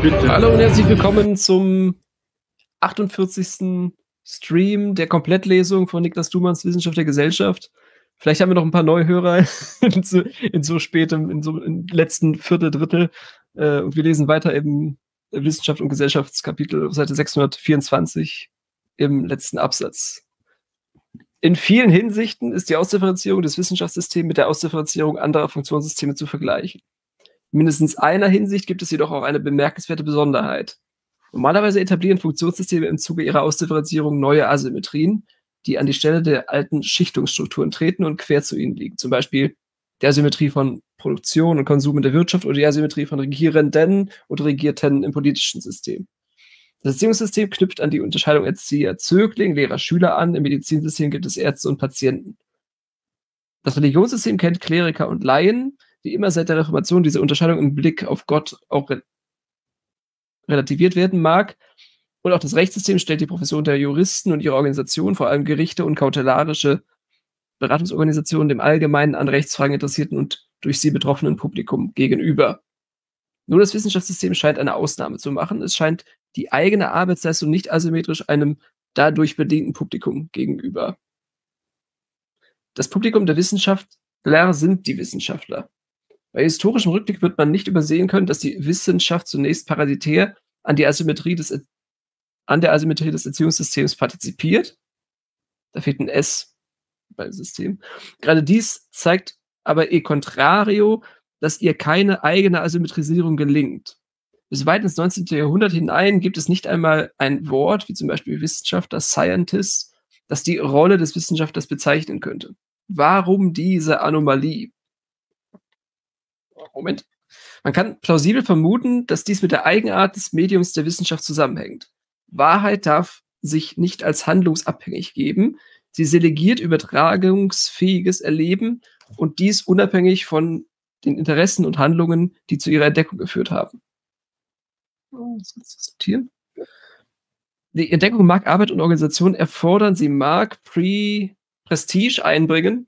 Bitte. Hallo und herzlich willkommen zum 48. Stream der Komplettlesung von Niklas Dumanns Wissenschaft der Gesellschaft. Vielleicht haben wir noch ein paar Neuhörer in, so, in so spätem, in so im letzten Viertel, Drittel. Äh, und wir lesen weiter im Wissenschaft und Gesellschaftskapitel Seite 624 im letzten Absatz. In vielen Hinsichten ist die Ausdifferenzierung des Wissenschaftssystems mit der Ausdifferenzierung anderer Funktionssysteme zu vergleichen. In mindestens einer Hinsicht gibt es jedoch auch eine bemerkenswerte Besonderheit. Normalerweise etablieren Funktionssysteme im Zuge ihrer Ausdifferenzierung neue Asymmetrien, die an die Stelle der alten Schichtungsstrukturen treten und quer zu ihnen liegen. Zum Beispiel die Asymmetrie von Produktion und Konsum in der Wirtschaft oder die Asymmetrie von Regierenden und Regierten im politischen System. Das Erziehungssystem knüpft an die Unterscheidung Erzieher, Zögling, Lehrer, Schüler an. Im Medizinsystem gibt es Ärzte und Patienten. Das Religionssystem kennt Kleriker und Laien, wie immer seit der Reformation diese Unterscheidung im Blick auf Gott auch re relativiert werden mag. Und auch das Rechtssystem stellt die Profession der Juristen und ihre Organisation, vor allem Gerichte und kautelarische Beratungsorganisationen, dem allgemeinen an Rechtsfragen interessierten und durch sie betroffenen Publikum gegenüber. Nur das Wissenschaftssystem scheint eine Ausnahme zu machen. Es scheint die eigene Arbeitsleistung nicht asymmetrisch einem dadurch bedingten Publikum gegenüber. Das Publikum der Wissenschaftler sind die Wissenschaftler. Bei historischem Rückblick wird man nicht übersehen können, dass die Wissenschaft zunächst parasitär an, die Asymmetrie des, an der Asymmetrie des Erziehungssystems partizipiert. Da fehlt ein S beim System. Gerade dies zeigt aber e contrario, dass ihr keine eigene Asymmetrisierung gelingt. Bis weit ins 19. Jahrhundert hinein gibt es nicht einmal ein Wort, wie zum Beispiel Wissenschaftler, Scientist, das die Rolle des Wissenschaftlers bezeichnen könnte. Warum diese Anomalie? Moment. Man kann plausibel vermuten, dass dies mit der Eigenart des Mediums der Wissenschaft zusammenhängt. Wahrheit darf sich nicht als handlungsabhängig geben. Sie selegiert übertragungsfähiges Erleben und dies unabhängig von den Interessen und Handlungen, die zu ihrer Entdeckung geführt haben. Oh, die Entdeckung mag Arbeit und Organisation erfordern, sie mag Pre Prestige einbringen,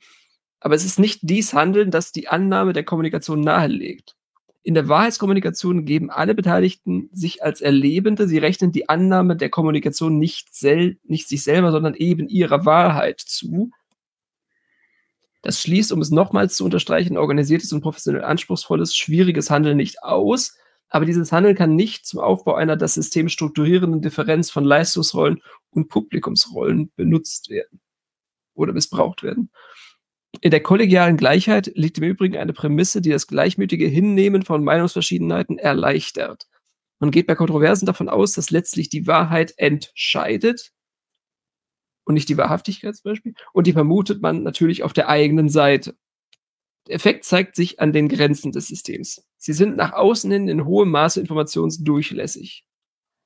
aber es ist nicht dies Handeln, das die Annahme der Kommunikation nahelegt. In der Wahrheitskommunikation geben alle Beteiligten sich als Erlebende, sie rechnen die Annahme der Kommunikation nicht, sel nicht sich selber, sondern eben ihrer Wahrheit zu. Das schließt, um es nochmals zu unterstreichen, organisiertes und professionell anspruchsvolles, schwieriges Handeln nicht aus, aber dieses Handeln kann nicht zum Aufbau einer das System strukturierenden Differenz von Leistungsrollen und Publikumsrollen benutzt werden oder missbraucht werden. In der kollegialen Gleichheit liegt im Übrigen eine Prämisse, die das gleichmütige Hinnehmen von Meinungsverschiedenheiten erleichtert. Man geht bei Kontroversen davon aus, dass letztlich die Wahrheit entscheidet und nicht die Wahrhaftigkeit zum Beispiel. Und die vermutet man natürlich auf der eigenen Seite. Der Effekt zeigt sich an den Grenzen des Systems. Sie sind nach außen hin in hohem Maße informationsdurchlässig.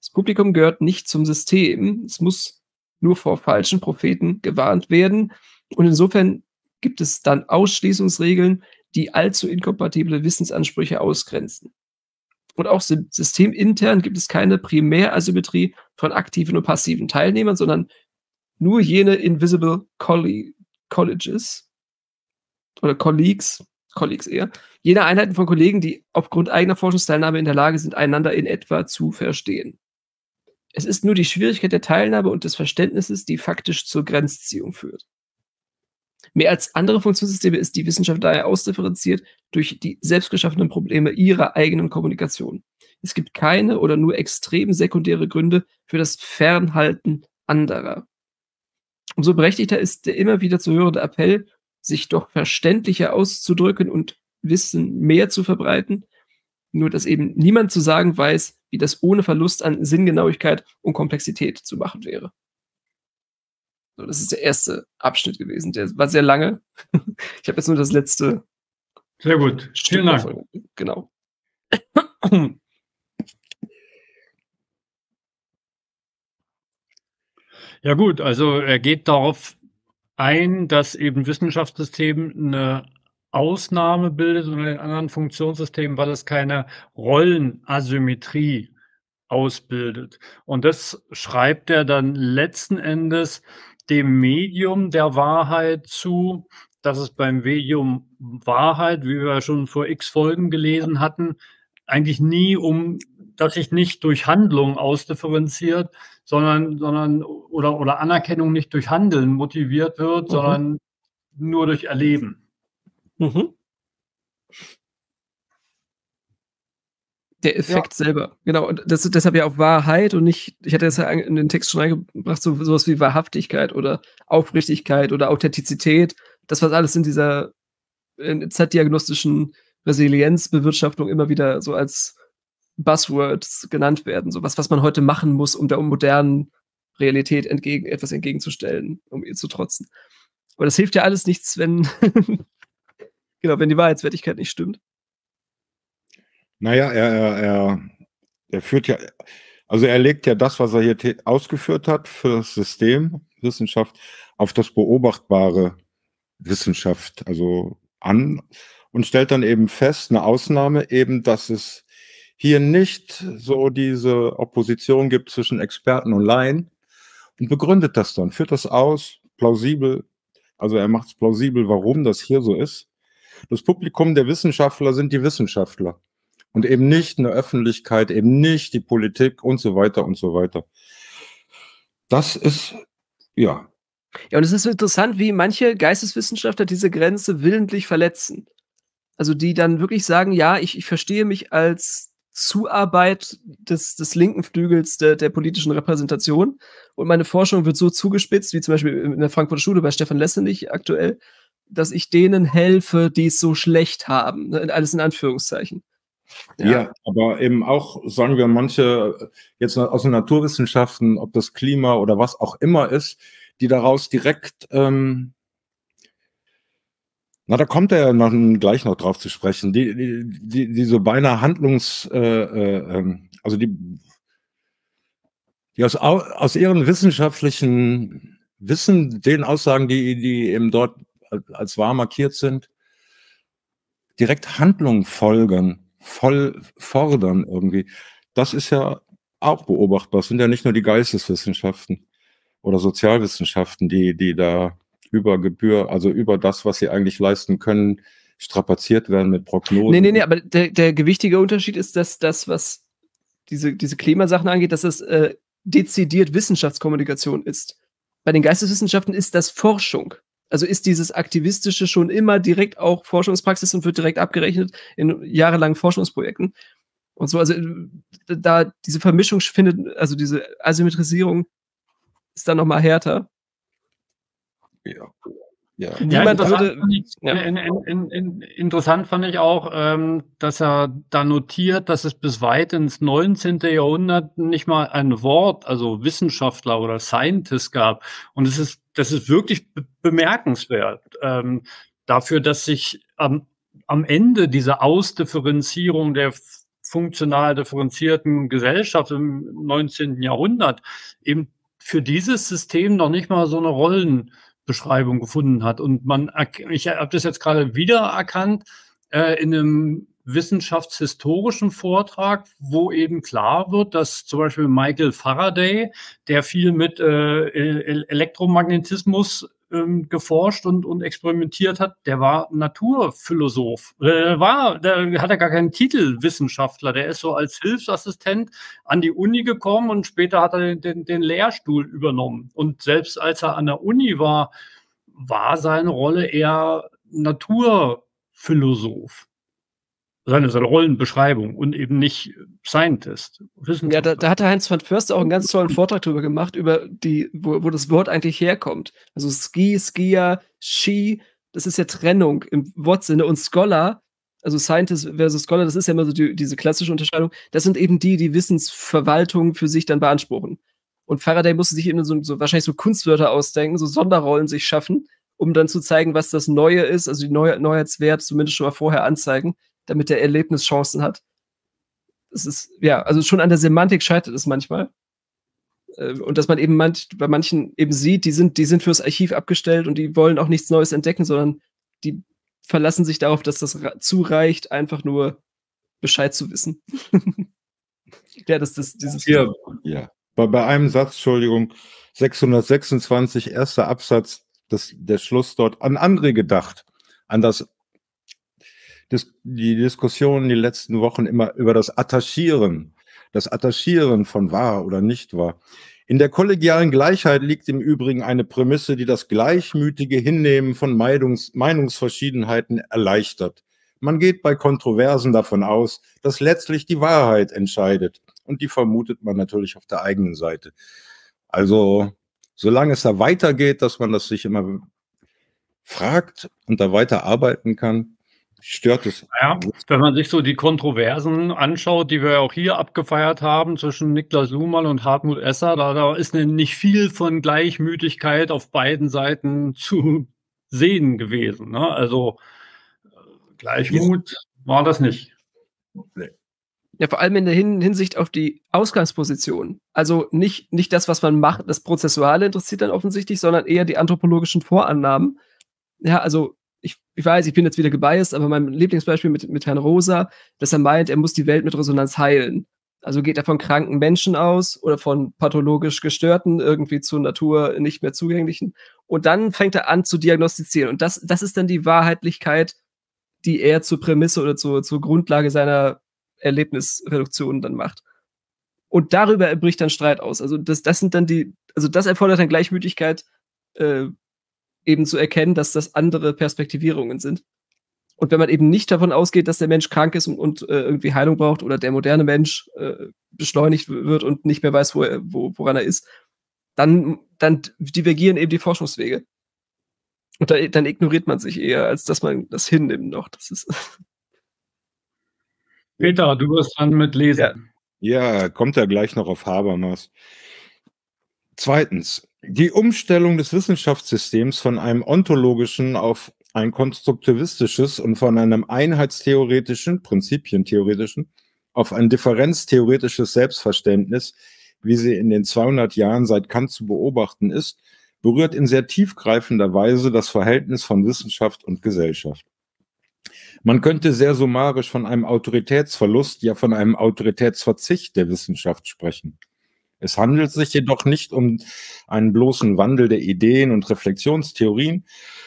Das Publikum gehört nicht zum System. Es muss nur vor falschen Propheten gewarnt werden. Und insofern gibt es dann Ausschließungsregeln, die allzu inkompatible Wissensansprüche ausgrenzen. Und auch systemintern gibt es keine Primärasymmetrie von aktiven und passiven Teilnehmern, sondern nur jene Invisible Colleges oder Colleagues, Colleagues eher, jene Einheiten von Kollegen, die aufgrund eigener Forschungsteilnahme in der Lage sind, einander in etwa zu verstehen. Es ist nur die Schwierigkeit der Teilnahme und des Verständnisses, die faktisch zur Grenzziehung führt. Mehr als andere Funktionssysteme ist die Wissenschaft daher ausdifferenziert durch die selbstgeschaffenen Probleme ihrer eigenen Kommunikation. Es gibt keine oder nur extrem sekundäre Gründe für das Fernhalten anderer. Umso berechtigter ist der immer wieder zu hörende Appell, sich doch verständlicher auszudrücken und Wissen mehr zu verbreiten, nur dass eben niemand zu sagen weiß, wie das ohne Verlust an Sinngenauigkeit und Komplexität zu machen wäre. So, das ist der erste Abschnitt gewesen. Der war sehr lange. Ich habe jetzt nur das letzte. Sehr gut. Vielen Dank. Genau. Ja gut, also er geht darauf ein, dass eben Wissenschaftssystem eine Ausnahme bildet und in anderen Funktionssystemen, weil es keine Rollenasymmetrie ausbildet. Und das schreibt er dann letzten Endes dem Medium der Wahrheit zu, dass es beim Medium Wahrheit, wie wir schon vor x Folgen gelesen hatten, eigentlich nie um, dass sich nicht durch Handlung ausdifferenziert, sondern, sondern oder, oder Anerkennung nicht durch Handeln motiviert wird, mhm. sondern nur durch Erleben. Mhm. Der Effekt ja. selber, genau. Und das ist deshalb ja auch Wahrheit und nicht, ich hatte das ja in den Text schon reingebracht, so, sowas wie Wahrhaftigkeit oder Aufrichtigkeit oder Authentizität. Das, was alles in dieser Z-diagnostischen Resilienzbewirtschaftung immer wieder so als Buzzwords genannt werden. So was, was man heute machen muss, um der modernen Realität entgegen, etwas entgegenzustellen, um ihr zu trotzen. Aber das hilft ja alles nichts, wenn, genau, wenn die Wahrheitswertigkeit nicht stimmt. Naja, er, er, er, er führt ja, also er legt ja das, was er hier ausgeführt hat für das System Wissenschaft, auf das beobachtbare Wissenschaft, also an und stellt dann eben fest, eine Ausnahme eben, dass es hier nicht so diese Opposition gibt zwischen Experten und Laien und begründet das dann, führt das aus, plausibel, also er macht es plausibel, warum das hier so ist. Das Publikum der Wissenschaftler sind die Wissenschaftler und eben nicht eine Öffentlichkeit, eben nicht die Politik und so weiter und so weiter. Das ist, ja. Ja, und es ist interessant, wie manche Geisteswissenschaftler diese Grenze willentlich verletzen. Also die dann wirklich sagen, ja, ich, ich verstehe mich als Zuarbeit des, des linken Flügels der, der politischen Repräsentation und meine Forschung wird so zugespitzt, wie zum Beispiel in der Frankfurter Schule bei Stefan Lessenich aktuell, dass ich denen helfe, die es so schlecht haben. Alles in Anführungszeichen. Ja. ja. aber eben auch, sagen wir, manche jetzt aus den Naturwissenschaften, ob das Klima oder was auch immer ist, die daraus direkt, ähm, na, da kommt er noch, gleich noch drauf zu sprechen, die, die, die, die so beinahe Handlungs, äh, äh, ähm, also die, die aus, aus ihren wissenschaftlichen Wissen, den Aussagen, die, die eben dort als wahr markiert sind, direkt Handlungen folgen voll fordern irgendwie. Das ist ja auch beobachtbar. Es sind ja nicht nur die Geisteswissenschaften oder Sozialwissenschaften, die, die da über Gebühr, also über das, was sie eigentlich leisten können, strapaziert werden mit Prognosen. Nee, nee, nee, aber der, der gewichtige Unterschied ist, dass das, was diese, diese Klimasachen angeht, dass es äh, dezidiert Wissenschaftskommunikation ist. Bei den Geisteswissenschaften ist das Forschung. Also ist dieses Aktivistische schon immer direkt auch Forschungspraxis und wird direkt abgerechnet in jahrelangen Forschungsprojekten. Und so, also da diese Vermischung findet, also diese Asymmetrisierung ist dann nochmal härter. Ja. Ja. Ja, würde, ich, ja. in, in, in, interessant fand ich auch, ähm, dass er da notiert, dass es bis weit ins 19. Jahrhundert nicht mal ein Wort, also Wissenschaftler oder Scientist gab. Und es ist, das ist wirklich be bemerkenswert ähm, dafür, dass sich am, am Ende diese Ausdifferenzierung der funktional differenzierten Gesellschaft im 19. Jahrhundert eben für dieses System noch nicht mal so eine Rollen Beschreibung gefunden hat. Und man, ich habe das jetzt gerade wieder erkannt äh, in einem wissenschaftshistorischen Vortrag, wo eben klar wird, dass zum Beispiel Michael Faraday, der viel mit äh, Elektromagnetismus ähm, geforscht und, und experimentiert hat, der war Naturphilosoph. Der war, der hat ja gar keinen Titel Wissenschaftler. Der ist so als Hilfsassistent an die Uni gekommen und später hat er den, den Lehrstuhl übernommen. Und selbst als er an der Uni war, war seine Rolle eher Naturphilosoph seine, seine Rollenbeschreibung und eben nicht Scientist. Ja, da, da hatte Heinz van Förster auch einen ganz tollen Vortrag darüber gemacht, über die, wo, wo das Wort eigentlich herkommt. Also Ski, Skier, Ski, das ist ja Trennung im Wortsinne und Scholar, also Scientist versus Scholar, das ist ja immer so die, diese klassische Unterscheidung. Das sind eben die, die Wissensverwaltung für sich dann beanspruchen. Und Faraday musste sich eben so, so wahrscheinlich so Kunstwörter ausdenken, so Sonderrollen sich schaffen, um dann zu zeigen, was das Neue ist, also die Neu Neuheitswert zumindest schon mal vorher anzeigen damit er Erlebnischancen hat. Das ist, ja, also schon an der Semantik scheitert es manchmal. Äh, und dass man eben manch, bei manchen eben sieht, die sind, die sind fürs Archiv abgestellt und die wollen auch nichts Neues entdecken, sondern die verlassen sich darauf, dass das zureicht, einfach nur Bescheid zu wissen. ja, das ist dieses. Hier, ja. Bei, bei einem Satz, Entschuldigung, 626, erster Absatz, das, der Schluss dort an andere gedacht, an das Dis die Diskussion die letzten Wochen immer über das Attachieren, das Attachieren von wahr oder nicht wahr. In der kollegialen Gleichheit liegt im Übrigen eine Prämisse, die das gleichmütige Hinnehmen von Meinungs Meinungsverschiedenheiten erleichtert. Man geht bei Kontroversen davon aus, dass letztlich die Wahrheit entscheidet. Und die vermutet man natürlich auf der eigenen Seite. Also, solange es da weitergeht, dass man das sich immer fragt und da weiter arbeiten kann, stört es. Ja, wenn man sich so die Kontroversen anschaut, die wir auch hier abgefeiert haben zwischen Niklas Luhmann und Hartmut Esser, da, da ist nicht viel von Gleichmütigkeit auf beiden Seiten zu sehen gewesen. Ne? Also Gleichmut war das nicht. Nee. Ja, vor allem in der Hinsicht auf die Ausgangsposition. Also nicht, nicht das, was man macht, das Prozessuale interessiert dann offensichtlich, sondern eher die anthropologischen Vorannahmen. Ja, also ich, ich weiß, ich bin jetzt wieder gebiased, aber mein Lieblingsbeispiel mit, mit Herrn Rosa, dass er meint, er muss die Welt mit Resonanz heilen. Also geht er von kranken Menschen aus oder von pathologisch gestörten, irgendwie zur Natur nicht mehr zugänglichen. Und dann fängt er an zu diagnostizieren. Und das, das ist dann die Wahrheitlichkeit, die er zur Prämisse oder zur, zur Grundlage seiner Erlebnisreduktion dann macht. Und darüber bricht dann Streit aus. Also das, das sind dann die, also das erfordert dann Gleichmütigkeit, äh, eben zu erkennen, dass das andere Perspektivierungen sind. Und wenn man eben nicht davon ausgeht, dass der Mensch krank ist und, und äh, irgendwie Heilung braucht oder der moderne Mensch äh, beschleunigt wird und nicht mehr weiß, wo er, wo, woran er ist, dann, dann divergieren eben die Forschungswege. Und da, dann ignoriert man sich eher, als dass man das hinnimmt noch. Das ist Peter, du wirst dann mit lesen. Ja. ja, kommt ja gleich noch auf Habermas. Zweitens, die Umstellung des Wissenschaftssystems von einem ontologischen auf ein konstruktivistisches und von einem einheitstheoretischen, prinzipientheoretischen, auf ein differenztheoretisches Selbstverständnis, wie sie in den 200 Jahren seit Kant zu beobachten ist, berührt in sehr tiefgreifender Weise das Verhältnis von Wissenschaft und Gesellschaft. Man könnte sehr summarisch von einem Autoritätsverlust, ja von einem Autoritätsverzicht der Wissenschaft sprechen. Es handelt sich jedoch nicht um einen bloßen Wandel der Ideen und Reflexionstheorien,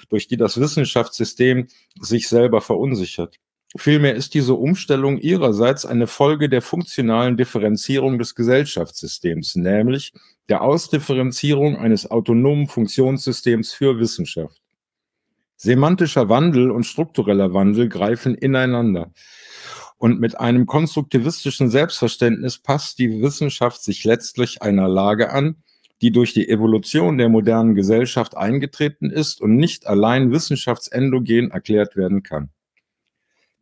durch die das Wissenschaftssystem sich selber verunsichert. Vielmehr ist diese Umstellung ihrerseits eine Folge der funktionalen Differenzierung des Gesellschaftssystems, nämlich der Ausdifferenzierung eines autonomen Funktionssystems für Wissenschaft. Semantischer Wandel und struktureller Wandel greifen ineinander. Und mit einem konstruktivistischen Selbstverständnis passt die Wissenschaft sich letztlich einer Lage an, die durch die Evolution der modernen Gesellschaft eingetreten ist und nicht allein wissenschaftsendogen erklärt werden kann.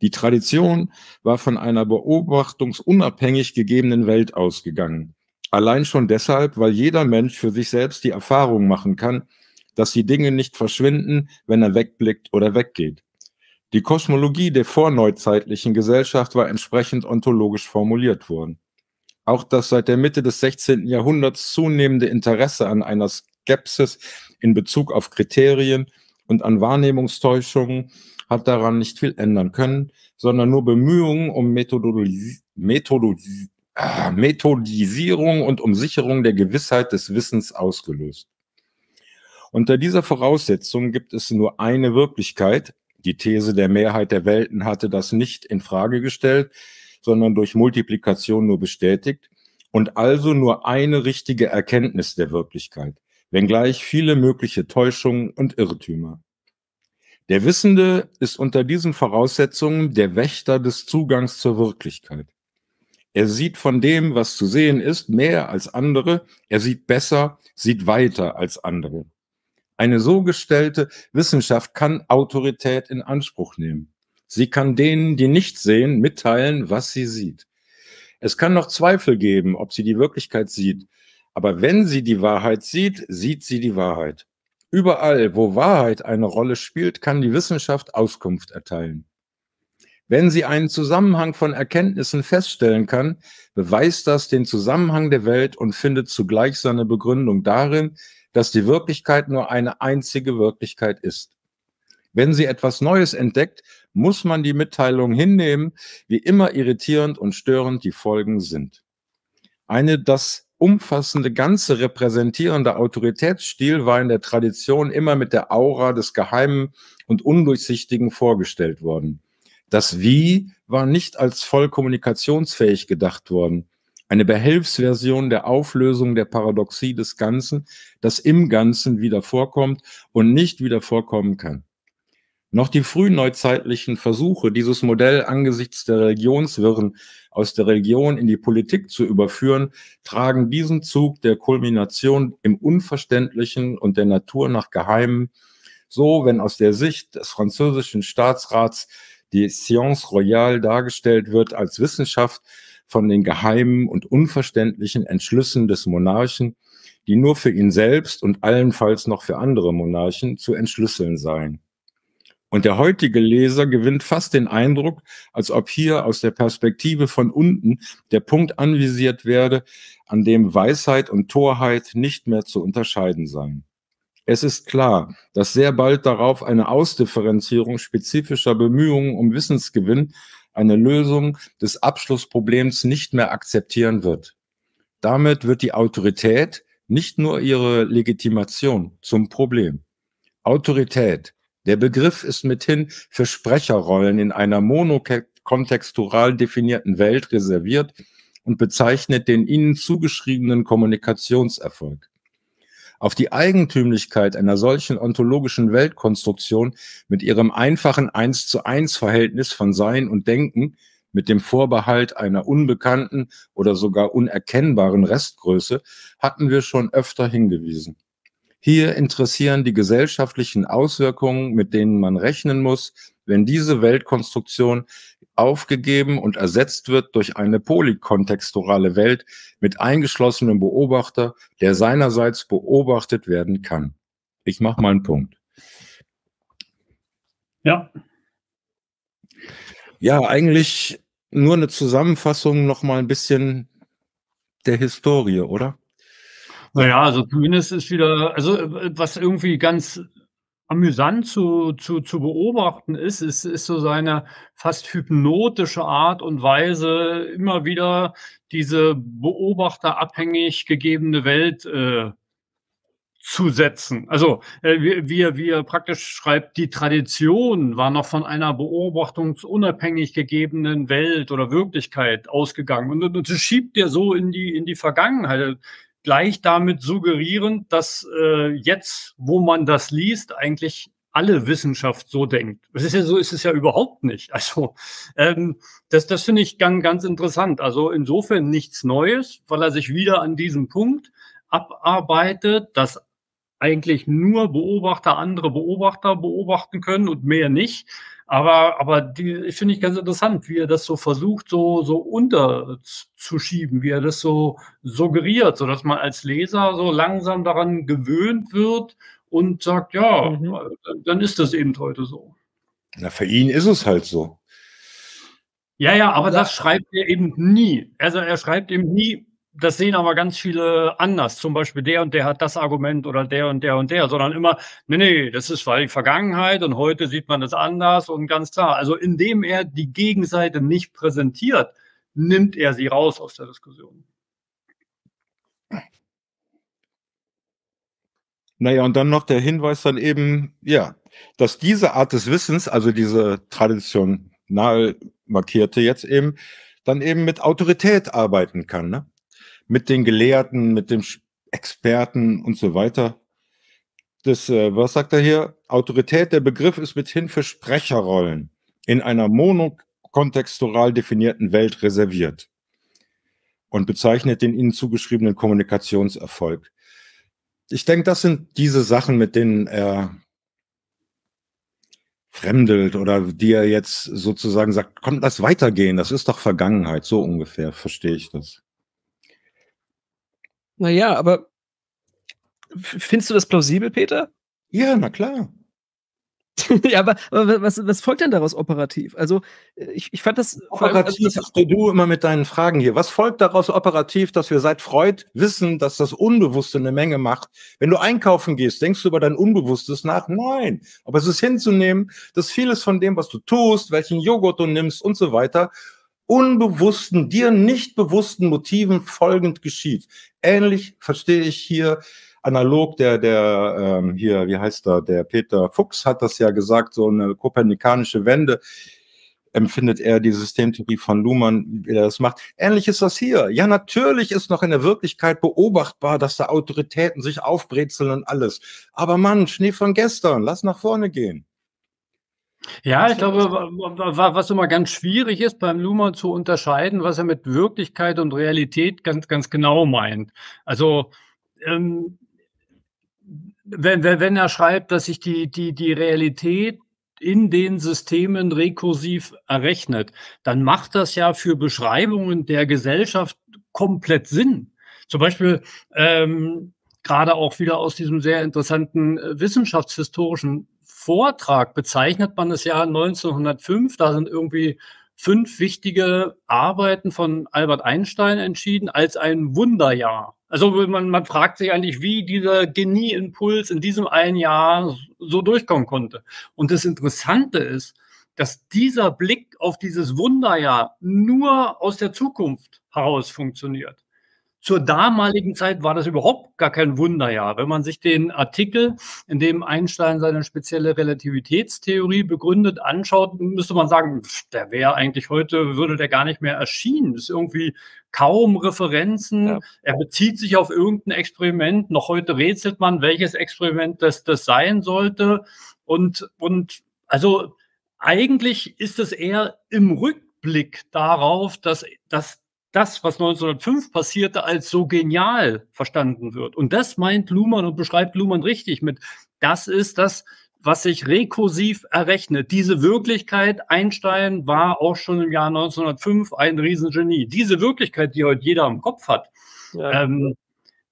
Die Tradition war von einer beobachtungsunabhängig gegebenen Welt ausgegangen. Allein schon deshalb, weil jeder Mensch für sich selbst die Erfahrung machen kann, dass die Dinge nicht verschwinden, wenn er wegblickt oder weggeht. Die Kosmologie der vorneuzeitlichen Gesellschaft war entsprechend ontologisch formuliert worden. Auch das seit der Mitte des 16. Jahrhunderts zunehmende Interesse an einer Skepsis in Bezug auf Kriterien und an Wahrnehmungstäuschungen hat daran nicht viel ändern können, sondern nur Bemühungen um Methodologie, Methodologie, ah, Methodisierung und um Sicherung der Gewissheit des Wissens ausgelöst. Unter dieser Voraussetzung gibt es nur eine Wirklichkeit, die These der Mehrheit der Welten hatte das nicht in Frage gestellt, sondern durch Multiplikation nur bestätigt und also nur eine richtige Erkenntnis der Wirklichkeit, wenngleich viele mögliche Täuschungen und Irrtümer. Der Wissende ist unter diesen Voraussetzungen der Wächter des Zugangs zur Wirklichkeit. Er sieht von dem, was zu sehen ist, mehr als andere, er sieht besser, sieht weiter als andere. Eine so gestellte Wissenschaft kann Autorität in Anspruch nehmen. Sie kann denen, die nicht sehen, mitteilen, was sie sieht. Es kann noch Zweifel geben, ob sie die Wirklichkeit sieht. Aber wenn sie die Wahrheit sieht, sieht sie die Wahrheit. Überall, wo Wahrheit eine Rolle spielt, kann die Wissenschaft Auskunft erteilen. Wenn sie einen Zusammenhang von Erkenntnissen feststellen kann, beweist das den Zusammenhang der Welt und findet zugleich seine Begründung darin, dass die Wirklichkeit nur eine einzige Wirklichkeit ist. Wenn sie etwas Neues entdeckt, muss man die Mitteilung hinnehmen, wie immer irritierend und störend die Folgen sind. Eine das umfassende, ganze repräsentierende Autoritätsstil war in der Tradition immer mit der Aura des Geheimen und Undurchsichtigen vorgestellt worden. Das Wie war nicht als voll kommunikationsfähig gedacht worden. Eine Behelfsversion der Auflösung der Paradoxie des Ganzen, das im Ganzen wieder vorkommt und nicht wieder vorkommen kann. Noch die frühneuzeitlichen Versuche, dieses Modell angesichts der Religionswirren aus der Religion in die Politik zu überführen, tragen diesen Zug der Kulmination im Unverständlichen und der Natur nach Geheimen, so wenn aus der Sicht des französischen Staatsrats die Science Royale dargestellt wird als Wissenschaft von den geheimen und unverständlichen Entschlüssen des Monarchen, die nur für ihn selbst und allenfalls noch für andere Monarchen zu entschlüsseln seien. Und der heutige Leser gewinnt fast den Eindruck, als ob hier aus der Perspektive von unten der Punkt anvisiert werde, an dem Weisheit und Torheit nicht mehr zu unterscheiden seien. Es ist klar, dass sehr bald darauf eine Ausdifferenzierung spezifischer Bemühungen um Wissensgewinn eine Lösung des Abschlussproblems nicht mehr akzeptieren wird. Damit wird die Autorität nicht nur ihre Legitimation zum Problem. Autorität, der Begriff ist mithin für Sprecherrollen in einer monokontextural definierten Welt reserviert und bezeichnet den ihnen zugeschriebenen Kommunikationserfolg. Auf die Eigentümlichkeit einer solchen ontologischen Weltkonstruktion mit ihrem einfachen Eins zu eins Verhältnis von Sein und Denken mit dem Vorbehalt einer unbekannten oder sogar unerkennbaren Restgröße hatten wir schon öfter hingewiesen. Hier interessieren die gesellschaftlichen Auswirkungen, mit denen man rechnen muss, wenn diese Weltkonstruktion aufgegeben und ersetzt wird durch eine polykontexturale Welt mit eingeschlossenem Beobachter, der seinerseits beobachtet werden kann. Ich mache mal einen Punkt. Ja. Ja, eigentlich nur eine Zusammenfassung noch mal ein bisschen der Historie, oder? Naja, also zumindest ist wieder, also was irgendwie ganz amüsant zu, zu, zu beobachten ist, ist, ist so seine fast hypnotische Art und Weise, immer wieder diese beobachterabhängig gegebene Welt äh, zu setzen. Also äh, wie er praktisch schreibt, die Tradition war noch von einer beobachtungsunabhängig gegebenen Welt oder Wirklichkeit ausgegangen. Und, und das schiebt er so in die, in die Vergangenheit gleich damit suggerieren, dass äh, jetzt, wo man das liest, eigentlich alle Wissenschaft so denkt. Das ist ja so, ist es ja überhaupt nicht. Also ähm, das, das finde ich ganz, ganz interessant. Also insofern nichts Neues, weil er sich wieder an diesem Punkt abarbeitet, dass eigentlich nur Beobachter andere Beobachter beobachten können und mehr nicht. Aber, aber die finde ich ganz interessant, wie er das so versucht, so, so unterzuschieben, wie er das so suggeriert, so dass man als Leser so langsam daran gewöhnt wird und sagt, ja, mhm. dann ist das eben heute so. Na, für ihn ist es halt so. Ja, ja, aber das schreibt er eben nie. Also er schreibt eben nie, das sehen aber ganz viele anders. Zum Beispiel der und der hat das Argument oder der und der und der, sondern immer, nee, nee, das ist weil Vergangenheit und heute sieht man das anders und ganz klar. Also indem er die Gegenseite nicht präsentiert, nimmt er sie raus aus der Diskussion. Naja, und dann noch der Hinweis dann eben, ja, dass diese Art des Wissens, also diese traditionell markierte jetzt eben, dann eben mit Autorität arbeiten kann. Ne? Mit den Gelehrten, mit dem Experten und so weiter. Das, äh, was sagt er hier? Autorität, der Begriff ist mithin für Sprecherrollen in einer monokontextural definierten Welt reserviert und bezeichnet den ihnen zugeschriebenen Kommunikationserfolg. Ich denke, das sind diese Sachen, mit denen er fremdelt oder die er jetzt sozusagen sagt, komm, lass weitergehen, das ist doch Vergangenheit, so ungefähr verstehe ich das. Naja, aber findest du das plausibel, Peter? Ja, na klar. ja, aber, aber, was, was folgt denn daraus operativ? Also, äh, ich, ich fand das. Operativ also, das, du immer mit deinen Fragen hier. Was folgt daraus operativ, dass wir seit Freud wissen, dass das Unbewusste eine Menge macht? Wenn du einkaufen gehst, denkst du über dein Unbewusstes nach? Nein. Aber es ist hinzunehmen, dass vieles von dem, was du tust, welchen Joghurt du nimmst und so weiter, unbewussten, dir nicht bewussten Motiven folgend geschieht. Ähnlich verstehe ich hier analog der, der ähm, hier, wie heißt er, der Peter Fuchs hat das ja gesagt, so eine kopernikanische Wende empfindet er die Systemtheorie von Luhmann, wie er das macht. Ähnlich ist das hier. Ja, natürlich ist noch in der Wirklichkeit beobachtbar, dass da Autoritäten sich aufbrezeln und alles. Aber Mann, Schnee von gestern, lass nach vorne gehen. Ja, ich glaube, was immer ganz schwierig ist, beim Luhmann zu unterscheiden, was er mit Wirklichkeit und Realität ganz, ganz genau meint. Also, ähm, wenn, wenn er schreibt, dass sich die, die, die Realität in den Systemen rekursiv errechnet, dann macht das ja für Beschreibungen der Gesellschaft komplett Sinn. Zum Beispiel ähm, gerade auch wieder aus diesem sehr interessanten äh, wissenschaftshistorischen Vortrag bezeichnet man das Jahr 1905. Da sind irgendwie fünf wichtige Arbeiten von Albert Einstein entschieden als ein Wunderjahr. Also man, man fragt sich eigentlich, wie dieser Genieimpuls in diesem einen Jahr so durchkommen konnte. Und das Interessante ist, dass dieser Blick auf dieses Wunderjahr nur aus der Zukunft heraus funktioniert. Zur damaligen Zeit war das überhaupt gar kein Wunderjahr. Wenn man sich den Artikel, in dem Einstein seine spezielle Relativitätstheorie begründet, anschaut, müsste man sagen, der wäre eigentlich heute, würde der gar nicht mehr erschienen. Das ist irgendwie kaum Referenzen. Ja. Er bezieht sich auf irgendein Experiment. Noch heute rätselt man, welches Experiment das, das sein sollte. Und, und also eigentlich ist es eher im Rückblick darauf, dass, dass das, was 1905 passierte, als so genial verstanden wird. Und das meint Luhmann und beschreibt Luhmann richtig mit, das ist das, was sich rekursiv errechnet. Diese Wirklichkeit, Einstein war auch schon im Jahr 1905 ein Riesengenie. Diese Wirklichkeit, die heute jeder im Kopf hat, ja. ähm,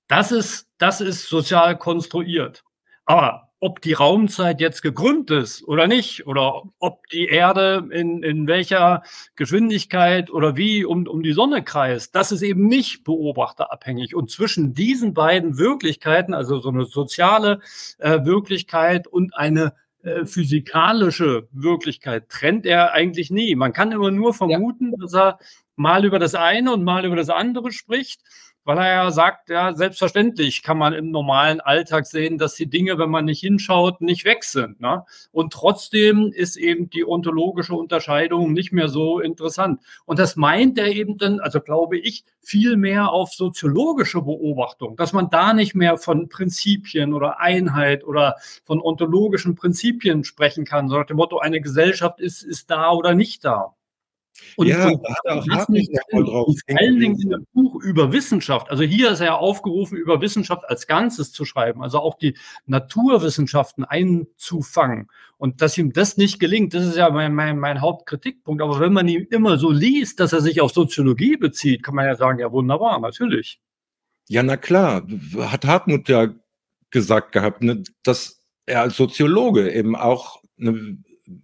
das, ist, das ist sozial konstruiert. Aber ob die Raumzeit jetzt gekrümmt ist oder nicht, oder ob die Erde in, in welcher Geschwindigkeit oder wie um, um die Sonne kreist, das ist eben nicht beobachterabhängig. Und zwischen diesen beiden Wirklichkeiten, also so eine soziale äh, Wirklichkeit und eine äh, physikalische Wirklichkeit, trennt er eigentlich nie. Man kann immer nur vermuten, ja. dass er mal über das eine und mal über das andere spricht weil er ja sagt, ja, selbstverständlich kann man im normalen Alltag sehen, dass die Dinge, wenn man nicht hinschaut, nicht weg sind. Ne? Und trotzdem ist eben die ontologische Unterscheidung nicht mehr so interessant. Und das meint er eben dann, also glaube ich, viel mehr auf soziologische Beobachtung, dass man da nicht mehr von Prinzipien oder Einheit oder von ontologischen Prinzipien sprechen kann, sondern dem Motto, eine Gesellschaft ist, ist da oder nicht da. Und, ja, und da hat er auch das nicht drauf. Vor allen Dingen in dem Buch über Wissenschaft. Also hier ist er ja aufgerufen, über Wissenschaft als Ganzes zu schreiben, also auch die Naturwissenschaften einzufangen. Und dass ihm das nicht gelingt, das ist ja mein, mein, mein Hauptkritikpunkt. Aber wenn man ihn immer so liest, dass er sich auf Soziologie bezieht, kann man ja sagen, ja wunderbar, natürlich. Ja, na klar, hat Hartmut ja gesagt gehabt, ne, dass er als Soziologe eben auch eine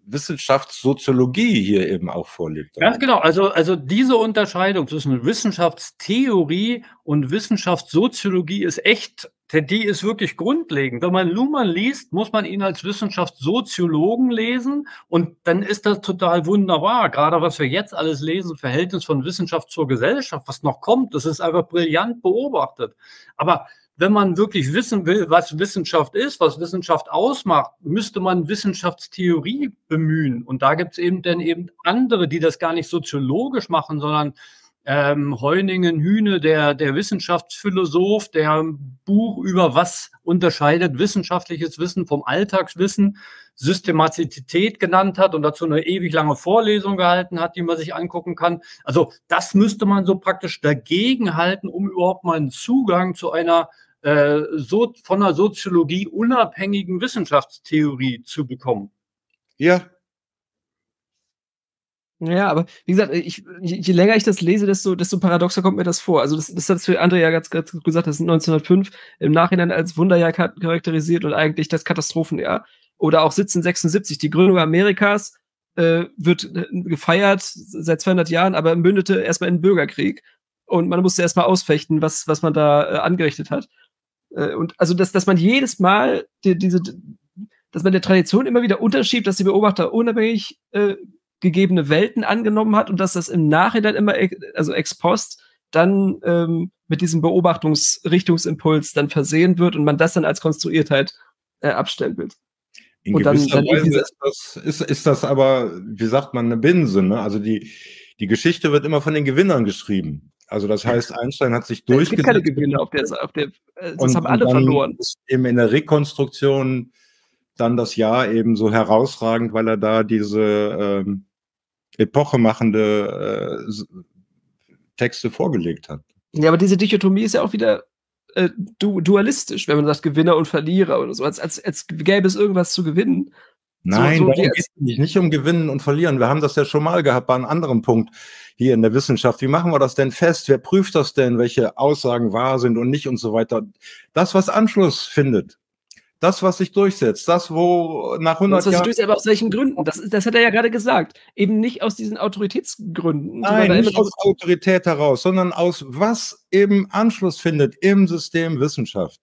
Wissenschaftssoziologie hier eben auch vorliegt. Ganz genau. Also, also diese Unterscheidung zwischen Wissenschaftstheorie und Wissenschaftssoziologie ist echt, die ist wirklich grundlegend. Wenn man Luhmann liest, muss man ihn als Wissenschaftssoziologen lesen und dann ist das total wunderbar. Gerade was wir jetzt alles lesen, Verhältnis von Wissenschaft zur Gesellschaft, was noch kommt, das ist einfach brillant beobachtet. Aber wenn man wirklich wissen will, was Wissenschaft ist, was Wissenschaft ausmacht, müsste man Wissenschaftstheorie bemühen. Und da gibt es eben dann eben andere, die das gar nicht soziologisch machen, sondern ähm, Heuningen Hühne, der, der Wissenschaftsphilosoph, der ein Buch über was unterscheidet wissenschaftliches Wissen vom Alltagswissen, Systematizität genannt hat und dazu eine ewig lange Vorlesung gehalten hat, die man sich angucken kann. Also das müsste man so praktisch dagegen halten, um überhaupt mal einen Zugang zu einer äh, so, von der Soziologie unabhängigen Wissenschaftstheorie zu bekommen. Ja. Ja, aber wie gesagt, ich, je länger ich das lese, desto, desto paradoxer kommt mir das vor. Also das, das hat für André ja ganz, ganz gut gesagt, das ist 1905 im Nachhinein als Wunderjahr charakterisiert und eigentlich das Katastrophenjahr. Oder auch 1776, die Gründung Amerikas äh, wird äh, gefeiert seit 200 Jahren, aber mündete erstmal in Bürgerkrieg. Und man musste erstmal ausfechten, was, was man da äh, angerichtet hat. Äh, und also, dass, dass man jedes Mal die, diese, dass man der Tradition immer wieder unterschiebt, dass die Beobachter unabhängig äh, gegebene Welten angenommen hat und dass das im Nachhinein immer, also ex post, dann ähm, mit diesem Beobachtungsrichtungsimpuls dann versehen wird und man das dann als Konstruiertheit äh, abstempelt. In und dann, dann Weise ist das, ist, ist das aber, wie sagt man, eine Binse. Ne? Also die, die Geschichte wird immer von den Gewinnern geschrieben. Also das heißt, Einstein hat sich durchgesetzt. Es gibt keine Gewinner auf der, auf der äh, das und, haben alle verloren. Ist eben in der Rekonstruktion dann das Jahr eben so herausragend, weil er da diese ähm, epochemachende äh, Texte vorgelegt hat. Ja, aber diese Dichotomie ist ja auch wieder äh, du dualistisch, wenn man sagt Gewinner und Verlierer oder so, als, als, als gäbe es irgendwas zu gewinnen. Nein, so, so darum geht es nicht, nicht um Gewinnen und Verlieren. Wir haben das ja schon mal gehabt bei einem anderen Punkt hier in der Wissenschaft. Wie machen wir das denn fest? Wer prüft das denn, welche Aussagen wahr sind und nicht und so weiter? Das, was Anschluss findet, das, was sich durchsetzt, das, wo nach 100 das, was Jahren. Durchsetzt, aber aus welchen Gründen? Das, das hat er ja gerade gesagt. Eben nicht aus diesen Autoritätsgründen. Nein, nicht aus Autorität heraus, sondern aus was eben Anschluss findet im System Wissenschaft.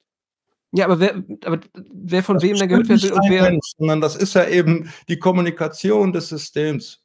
Ja, aber wer, aber wer von das wem da gehört wird und wer. Mensch, sondern das ist ja eben die Kommunikation des Systems.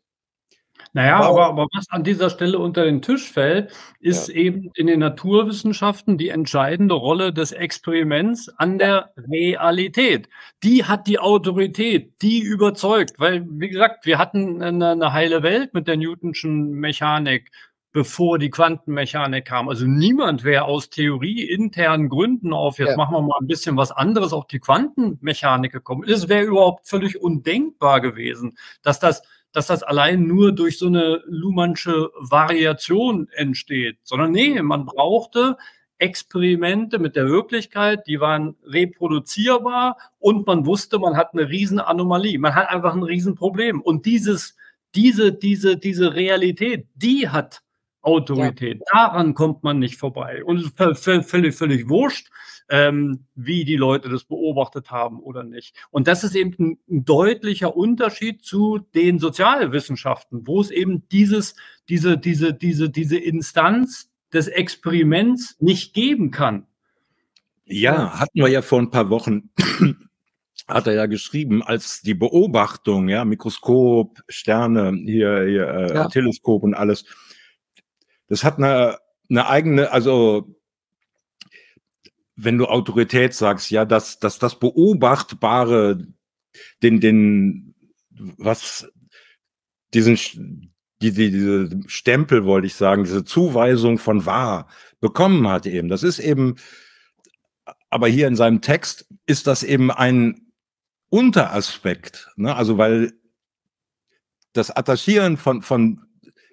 Naja, wow. aber, aber was an dieser Stelle unter den Tisch fällt, ist ja. eben in den Naturwissenschaften die entscheidende Rolle des Experiments an der Realität. Die hat die Autorität, die überzeugt, weil, wie gesagt, wir hatten eine, eine heile Welt mit der Newtonschen Mechanik bevor die Quantenmechanik kam. Also niemand wäre aus Theorie internen Gründen auf, jetzt ja. machen wir mal ein bisschen was anderes auf die Quantenmechanik gekommen. Es wäre überhaupt völlig undenkbar gewesen, dass das dass das allein nur durch so eine Luhmannsche Variation entsteht, sondern nee, man brauchte Experimente mit der Wirklichkeit, die waren reproduzierbar und man wusste, man hat eine Riesen-Anomalie. Man hat einfach ein Riesenproblem. Und dieses, diese, diese, diese Realität, die hat Autorität. Ja. Daran kommt man nicht vorbei. Und es ist völlig, völlig wurscht, ähm, wie die Leute das beobachtet haben oder nicht. Und das ist eben ein, deutlicher Unterschied zu den Sozialwissenschaften, wo es eben dieses, diese, diese, diese, diese Instanz des Experiments nicht geben kann. Ja, hatten wir ja vor ein paar Wochen, hat er ja geschrieben, als die Beobachtung, ja, Mikroskop, Sterne, hier, hier äh, ja. Teleskop und alles, das hat eine, eine eigene, also wenn du Autorität sagst, ja, dass, dass das Beobachtbare, den, den, was, diesen, die, die, diese Stempel, wollte ich sagen, diese Zuweisung von wahr bekommen hat eben. Das ist eben, aber hier in seinem Text ist das eben ein Unteraspekt, ne? also weil das Attachieren von, von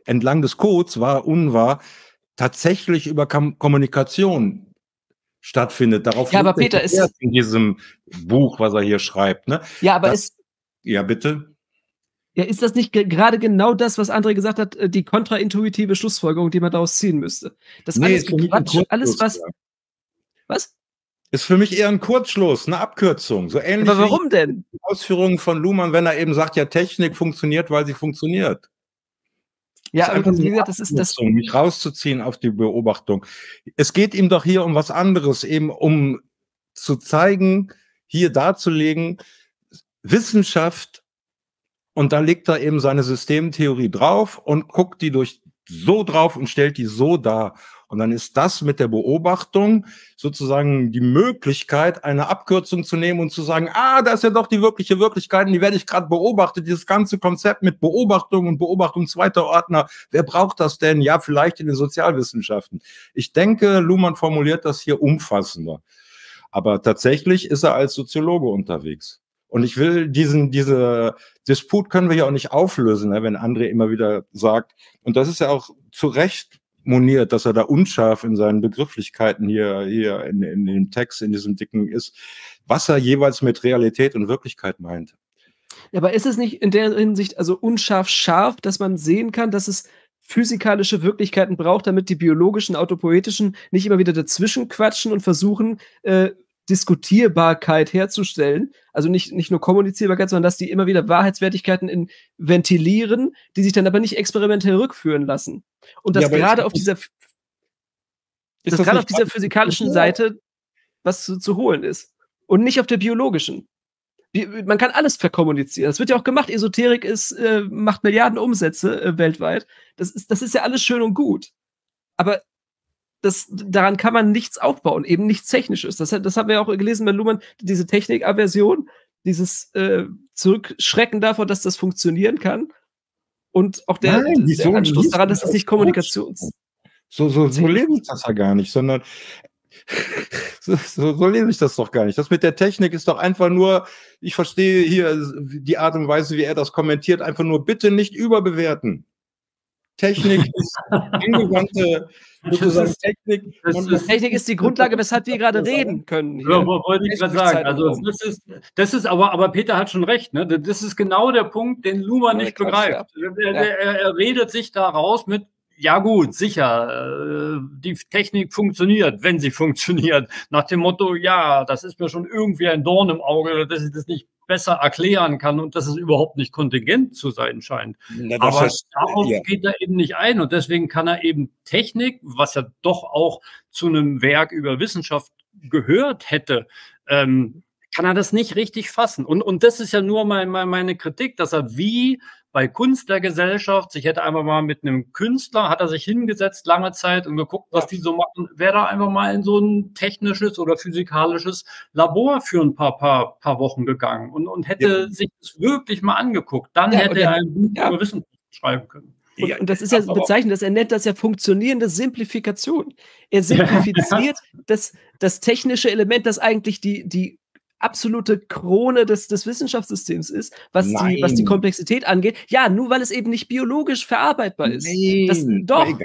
entlang des Codes war unwahr tatsächlich über Kom Kommunikation stattfindet. Darauf ja, aber Peter ist in diesem Buch, was er hier schreibt. Ne? Ja, aber das, ist ja bitte. Ja, ist das nicht gerade genau das, was André gesagt hat, äh, die kontraintuitive Schlussfolgerung, die man daraus ziehen müsste? Das nee, alles Quatsch, alles was. Ja. Was? Ist für mich eher ein Kurzschluss, eine Abkürzung. So ähnlich Aber warum denn? Ausführungen von Luhmann, wenn er eben sagt, ja, Technik funktioniert, weil sie funktioniert. Ja, aber wie gesagt, das ist das. Mich rauszuziehen auf die Beobachtung. Es geht ihm doch hier um was anderes, eben um zu zeigen, hier darzulegen, Wissenschaft, und da legt er eben seine Systemtheorie drauf und guckt die durch so drauf und stellt die so dar. Und dann ist das mit der Beobachtung sozusagen die Möglichkeit, eine Abkürzung zu nehmen und zu sagen, ah, da ist ja doch die wirkliche Wirklichkeit und die werde ich gerade beobachtet. Dieses ganze Konzept mit Beobachtung und Beobachtung zweiter Ordner, wer braucht das denn? Ja, vielleicht in den Sozialwissenschaften. Ich denke, Luhmann formuliert das hier umfassender. Aber tatsächlich ist er als Soziologe unterwegs. Und ich will diesen, diese Disput können wir ja auch nicht auflösen, ne, wenn André immer wieder sagt, und das ist ja auch zu Recht moniert, dass er da unscharf in seinen Begrifflichkeiten hier, hier in, in dem Text, in diesem dicken ist, was er jeweils mit Realität und Wirklichkeit meint. Ja, aber ist es nicht in der Hinsicht also unscharf scharf, dass man sehen kann, dass es physikalische Wirklichkeiten braucht, damit die biologischen, autopoetischen nicht immer wieder dazwischen quatschen und versuchen, äh, Diskutierbarkeit herzustellen. Also nicht, nicht nur Kommunizierbarkeit, sondern dass die immer wieder Wahrheitswertigkeiten in, ventilieren, die sich dann aber nicht experimentell rückführen lassen. Und dass ja, gerade auf dieser, dass gerade auf dieser physikalischen Seite was zu, zu holen ist. Und nicht auf der biologischen. Man kann alles verkommunizieren. Das wird ja auch gemacht. Esoterik ist, äh, macht Milliarden Umsätze äh, weltweit. Das ist, das ist ja alles schön und gut. Aber das, daran kann man nichts aufbauen, eben nichts Technisches. Das, das haben wir auch gelesen bei Luhmann, diese Technikaversion, dieses äh, Zurückschrecken davor, dass das funktionieren kann. Und auch der, Nein, der Anschluss daran, dass es nicht Kommunikations. So, so, so lebe ich das ja gar nicht, sondern so, so, so lese ich das doch gar nicht. Das mit der Technik ist doch einfach nur, ich verstehe hier die Art und Weise, wie er das kommentiert, einfach nur bitte nicht überbewerten. Technik ist angewandte sozusagen Technik. Das ist, Technik ist die Grundlage, weshalb wir gerade reden können. Hier. Ja, wollte ich gerade sagen. Also das ist, das ist aber, aber Peter hat schon recht. Ne? Das ist genau der Punkt, den Luma nicht begreift. Er, er, er, redet sich da raus mit, ja gut, sicher, äh, die Technik funktioniert, wenn sie funktioniert. Nach dem Motto, ja, das ist mir schon irgendwie ein Dorn im Auge, dass ich das nicht besser erklären kann und dass es überhaupt nicht kontingent zu sein scheint. Na, Aber ist, darauf ja. geht er eben nicht ein und deswegen kann er eben Technik, was ja doch auch zu einem Werk über Wissenschaft gehört hätte, ähm, kann er das nicht richtig fassen. Und, und das ist ja nur mein, mein, meine Kritik, dass er wie bei Kunst der Gesellschaft. Ich hätte einfach mal mit einem Künstler, hat er sich hingesetzt lange Zeit und geguckt, was die so machen, wäre da einfach mal in so ein technisches oder physikalisches Labor für ein paar, paar, paar Wochen gegangen und, und hätte ja. sich das wirklich mal angeguckt. Dann ja, hätte er ein Buch ja. über Wissenschaft schreiben können. Und, ja, und, das ist ja bezeichnend, dass er nennt das ja funktionierende Simplifikation. Er simplifiziert das, das technische Element, das eigentlich die, die absolute Krone des, des Wissenschaftssystems ist, was die, was die Komplexität angeht. Ja, nur weil es eben nicht biologisch verarbeitbar ist. Nein. Das, doch.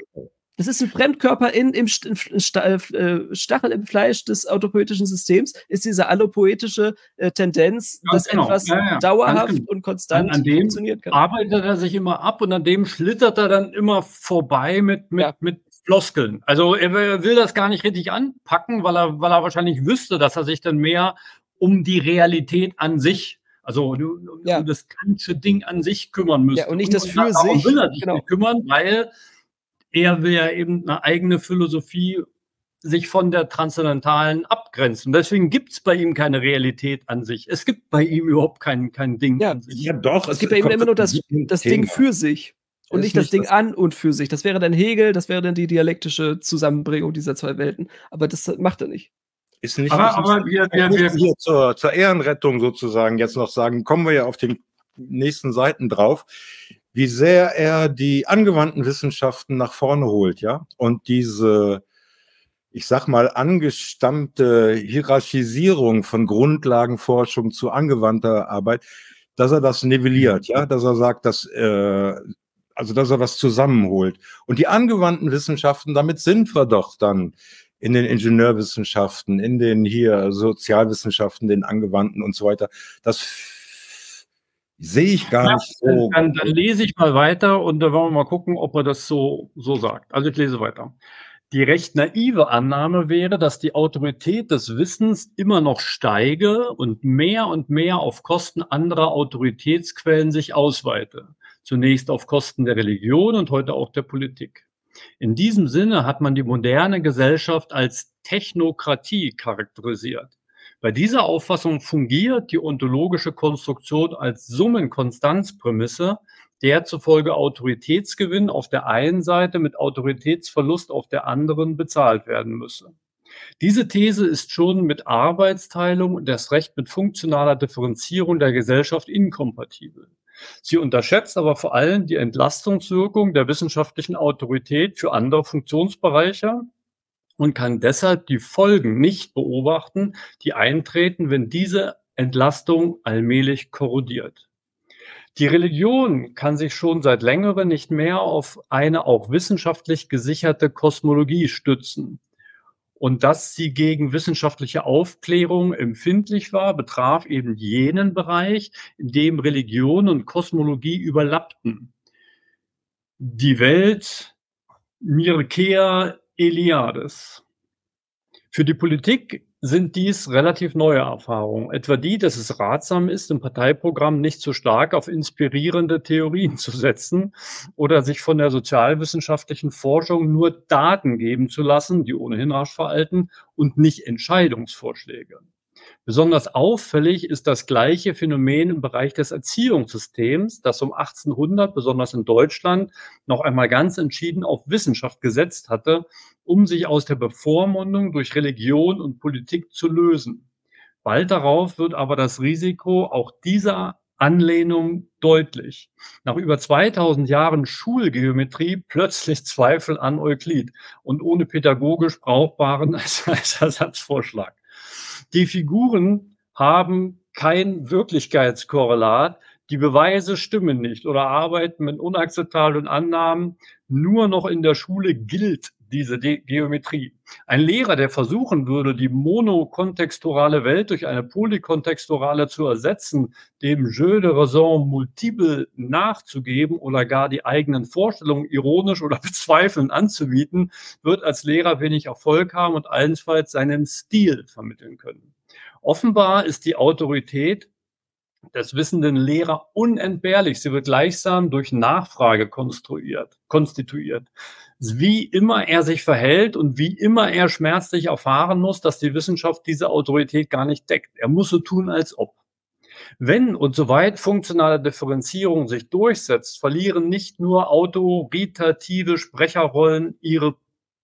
Das ist ein Fremdkörper in, im äh, äh, Stachel im Fleisch des autopoetischen Systems, ist diese allopoetische äh, Tendenz, Ganz dass genau. etwas ja, ja. dauerhaft genau. und konstant an, an dem funktioniert kann. arbeitet er sich immer ab und an dem schlittert er dann immer vorbei mit, mit, ja. mit Floskeln. Also er will das gar nicht richtig anpacken, weil er, weil er wahrscheinlich wüsste, dass er sich dann mehr um die Realität an sich, also um ja. das ganze Ding an sich kümmern müsste. Ja, und nicht das und für sich. will er sich genau. kümmern, weil er will ja eben eine eigene Philosophie sich von der transzendentalen abgrenzen. Deswegen gibt es bei ihm keine Realität an sich. Es gibt bei ihm überhaupt kein, kein Ding ja, an sich. Ja, doch. Es, es gibt bei ihm immer nur das, das Ding für sich und nicht das Ding das an und für sich. Das wäre dann Hegel, das wäre dann die dialektische Zusammenbringung dieser zwei Welten. Aber das macht er nicht. Ist nicht, aber, aber wir, wir, wir hier zur, zur Ehrenrettung sozusagen jetzt noch sagen, kommen wir ja auf den nächsten Seiten drauf, wie sehr er die angewandten Wissenschaften nach vorne holt, ja, und diese, ich sag mal, angestammte Hierarchisierung von Grundlagenforschung zu angewandter Arbeit, dass er das nivelliert, ja, dass er sagt, dass äh, also dass er was zusammenholt. Und die angewandten Wissenschaften, damit sind wir doch dann in den Ingenieurwissenschaften, in den hier Sozialwissenschaften, den angewandten und so weiter. Das sehe ich gar nicht so. Dann, dann, lese ich mal weiter und da wollen wir mal gucken, ob er das so, so sagt. Also ich lese weiter. Die recht naive Annahme wäre, dass die Autorität des Wissens immer noch steige und mehr und mehr auf Kosten anderer Autoritätsquellen sich ausweite. Zunächst auf Kosten der Religion und heute auch der Politik. In diesem Sinne hat man die moderne Gesellschaft als Technokratie charakterisiert. Bei dieser Auffassung fungiert die ontologische Konstruktion als Summenkonstanzprämisse, der zufolge Autoritätsgewinn auf der einen Seite mit Autoritätsverlust auf der anderen bezahlt werden müsse. Diese These ist schon mit Arbeitsteilung und das Recht mit funktionaler Differenzierung der Gesellschaft inkompatibel. Sie unterschätzt aber vor allem die Entlastungswirkung der wissenschaftlichen Autorität für andere Funktionsbereiche und kann deshalb die Folgen nicht beobachten, die eintreten, wenn diese Entlastung allmählich korrodiert. Die Religion kann sich schon seit längerem nicht mehr auf eine auch wissenschaftlich gesicherte Kosmologie stützen. Und dass sie gegen wissenschaftliche Aufklärung empfindlich war, betraf eben jenen Bereich, in dem Religion und Kosmologie überlappten. Die Welt Mirkea Eliades. Für die Politik sind dies relativ neue Erfahrungen, etwa die, dass es ratsam ist, im Parteiprogramm nicht zu stark auf inspirierende Theorien zu setzen oder sich von der sozialwissenschaftlichen Forschung nur Daten geben zu lassen, die ohnehin rasch veralten, und nicht Entscheidungsvorschläge. Besonders auffällig ist das gleiche Phänomen im Bereich des Erziehungssystems, das um 1800, besonders in Deutschland, noch einmal ganz entschieden auf Wissenschaft gesetzt hatte, um sich aus der Bevormundung durch Religion und Politik zu lösen. Bald darauf wird aber das Risiko auch dieser Anlehnung deutlich. Nach über 2000 Jahren Schulgeometrie plötzlich Zweifel an Euklid und ohne pädagogisch brauchbaren Ersatzvorschlag. Die Figuren haben kein Wirklichkeitskorrelat, die Beweise stimmen nicht oder arbeiten mit unakzeptablen Annahmen. Nur noch in der Schule gilt diese De Geometrie. Ein Lehrer, der versuchen würde, die monokontexturale Welt durch eine polykontexturale zu ersetzen, dem Jeu de raison multiple nachzugeben oder gar die eigenen Vorstellungen ironisch oder bezweifelnd anzubieten, wird als Lehrer wenig Erfolg haben und allenfalls seinen Stil vermitteln können. Offenbar ist die Autorität des wissenden Lehrer unentbehrlich. Sie wird gleichsam durch Nachfrage konstruiert, konstituiert wie immer er sich verhält und wie immer er schmerzlich erfahren muss, dass die Wissenschaft diese Autorität gar nicht deckt. Er muss so tun, als ob. Wenn und soweit funktionale Differenzierung sich durchsetzt, verlieren nicht nur autoritative Sprecherrollen ihre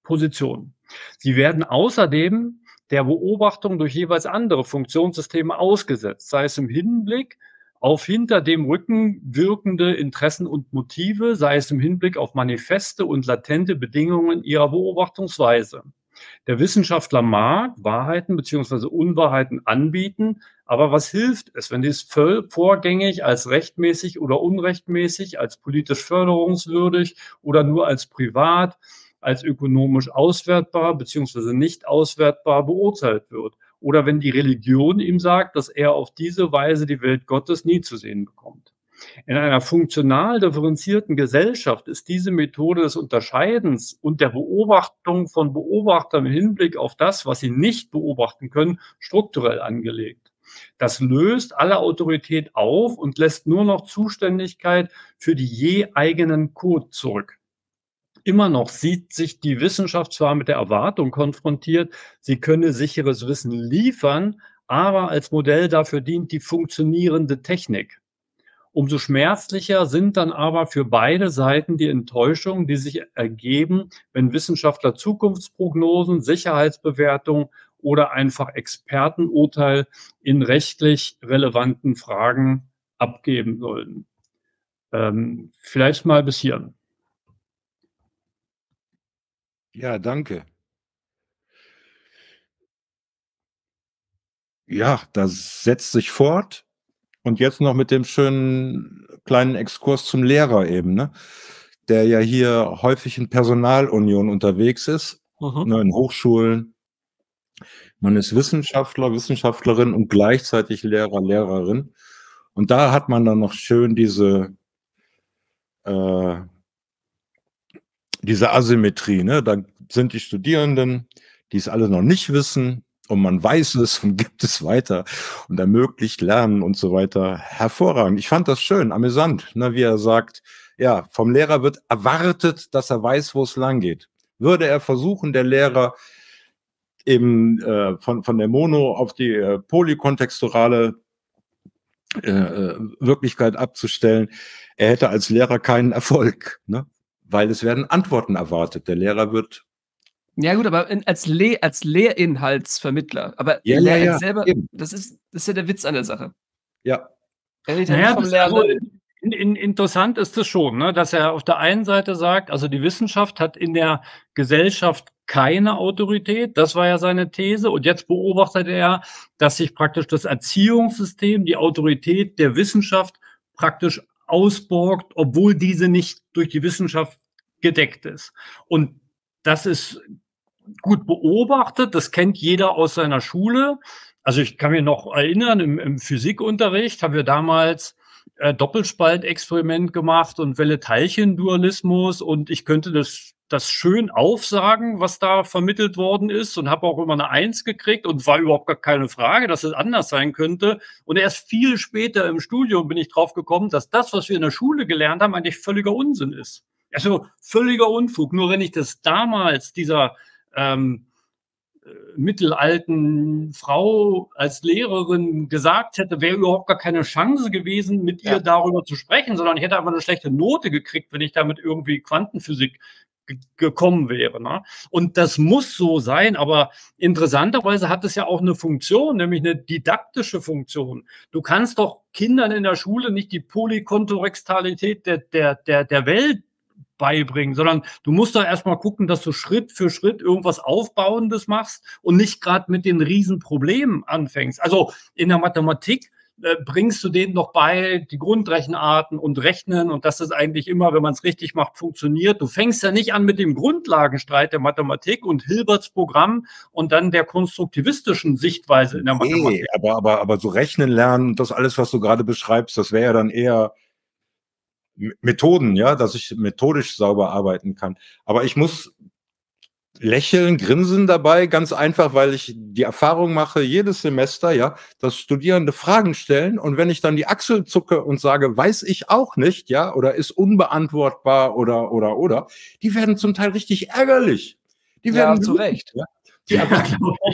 Position. Sie werden außerdem der Beobachtung durch jeweils andere Funktionssysteme ausgesetzt, sei es im Hinblick auf hinter dem Rücken wirkende Interessen und Motive, sei es im Hinblick auf manifeste und latente Bedingungen ihrer Beobachtungsweise. Der Wissenschaftler mag Wahrheiten beziehungsweise Unwahrheiten anbieten, aber was hilft es, wenn dies vorgängig als rechtmäßig oder unrechtmäßig, als politisch förderungswürdig oder nur als privat, als ökonomisch auswertbar beziehungsweise nicht auswertbar beurteilt wird? Oder wenn die Religion ihm sagt, dass er auf diese Weise die Welt Gottes nie zu sehen bekommt. In einer funktional differenzierten Gesellschaft ist diese Methode des Unterscheidens und der Beobachtung von Beobachtern im Hinblick auf das, was sie nicht beobachten können, strukturell angelegt. Das löst alle Autorität auf und lässt nur noch Zuständigkeit für die je eigenen Code zurück immer noch sieht sich die Wissenschaft zwar mit der Erwartung konfrontiert, sie könne sicheres Wissen liefern, aber als Modell dafür dient die funktionierende Technik. Umso schmerzlicher sind dann aber für beide Seiten die Enttäuschungen, die sich ergeben, wenn Wissenschaftler Zukunftsprognosen, Sicherheitsbewertungen oder einfach Expertenurteil in rechtlich relevanten Fragen abgeben sollen. Ähm, vielleicht mal bis hier. Ja, danke. Ja, das setzt sich fort. Und jetzt noch mit dem schönen kleinen Exkurs zum Lehrer eben, ne? Der ja hier häufig in Personalunion unterwegs ist, mhm. ne, in Hochschulen. Man ist Wissenschaftler, Wissenschaftlerin und gleichzeitig Lehrer, Lehrerin. Und da hat man dann noch schön diese äh, diese Asymmetrie, ne? Da sind die Studierenden, die es alle noch nicht wissen, und man weiß es und gibt es weiter und ermöglicht Lernen und so weiter. Hervorragend. Ich fand das schön, amüsant, ne, wie er sagt, ja, vom Lehrer wird erwartet, dass er weiß, wo es lang geht. Würde er versuchen, der Lehrer eben äh, von, von der Mono auf die äh, polykontexturale äh, äh Wirklichkeit abzustellen, er hätte als Lehrer keinen Erfolg. Ne? Weil es werden Antworten erwartet. Der Lehrer wird. Ja, gut, aber in, als, Le als Lehrinhaltsvermittler. Aber ja, ja, ja, selber, das ist, das ist ja der Witz an der Sache. Ja. Naja, Lernen. Also, in, in, interessant ist es schon, ne, dass er auf der einen Seite sagt, also die Wissenschaft hat in der Gesellschaft keine Autorität. Das war ja seine These. Und jetzt beobachtet er, dass sich praktisch das Erziehungssystem, die Autorität der Wissenschaft praktisch ausborgt, obwohl diese nicht durch die Wissenschaft gedeckt ist. Und das ist gut beobachtet, das kennt jeder aus seiner Schule. Also ich kann mich noch erinnern, im, im Physikunterricht haben wir damals äh, Doppelspaltexperiment gemacht und Welle-Teilchen-Dualismus und ich könnte das das schön aufsagen, was da vermittelt worden ist und habe auch immer eine Eins gekriegt und war überhaupt gar keine Frage, dass es anders sein könnte. Und erst viel später im Studium bin ich drauf gekommen, dass das, was wir in der Schule gelernt haben, eigentlich völliger Unsinn ist. Also völliger Unfug. Nur wenn ich das damals dieser ähm, mittelalten Frau als Lehrerin gesagt hätte, wäre überhaupt gar keine Chance gewesen, mit ihr ja. darüber zu sprechen, sondern ich hätte einfach eine schlechte Note gekriegt, wenn ich damit irgendwie Quantenphysik gekommen wäre. Ne? Und das muss so sein, aber interessanterweise hat es ja auch eine Funktion, nämlich eine didaktische Funktion. Du kannst doch Kindern in der Schule nicht die Polykontorextalität der, der, der, der Welt beibringen, sondern du musst da erstmal gucken, dass du Schritt für Schritt irgendwas Aufbauendes machst und nicht gerade mit den Riesenproblemen anfängst. Also in der Mathematik äh, bringst du denen noch bei, die Grundrechenarten und Rechnen und das ist eigentlich immer, wenn man es richtig macht, funktioniert. Du fängst ja nicht an mit dem Grundlagenstreit der Mathematik und Hilberts Programm und dann der konstruktivistischen Sichtweise in der Mathematik. Nee, aber, aber, aber so rechnen lernen, das alles, was du gerade beschreibst, das wäre ja dann eher Methoden, ja, dass ich methodisch sauber arbeiten kann. Aber ich muss lächeln, grinsen dabei, ganz einfach, weil ich die Erfahrung mache, jedes Semester, ja, dass Studierende Fragen stellen und wenn ich dann die Achsel zucke und sage, weiß ich auch nicht, ja, oder ist unbeantwortbar oder, oder, oder, die werden zum Teil richtig ärgerlich. Die werden ja, zu Recht. Ja, die ja,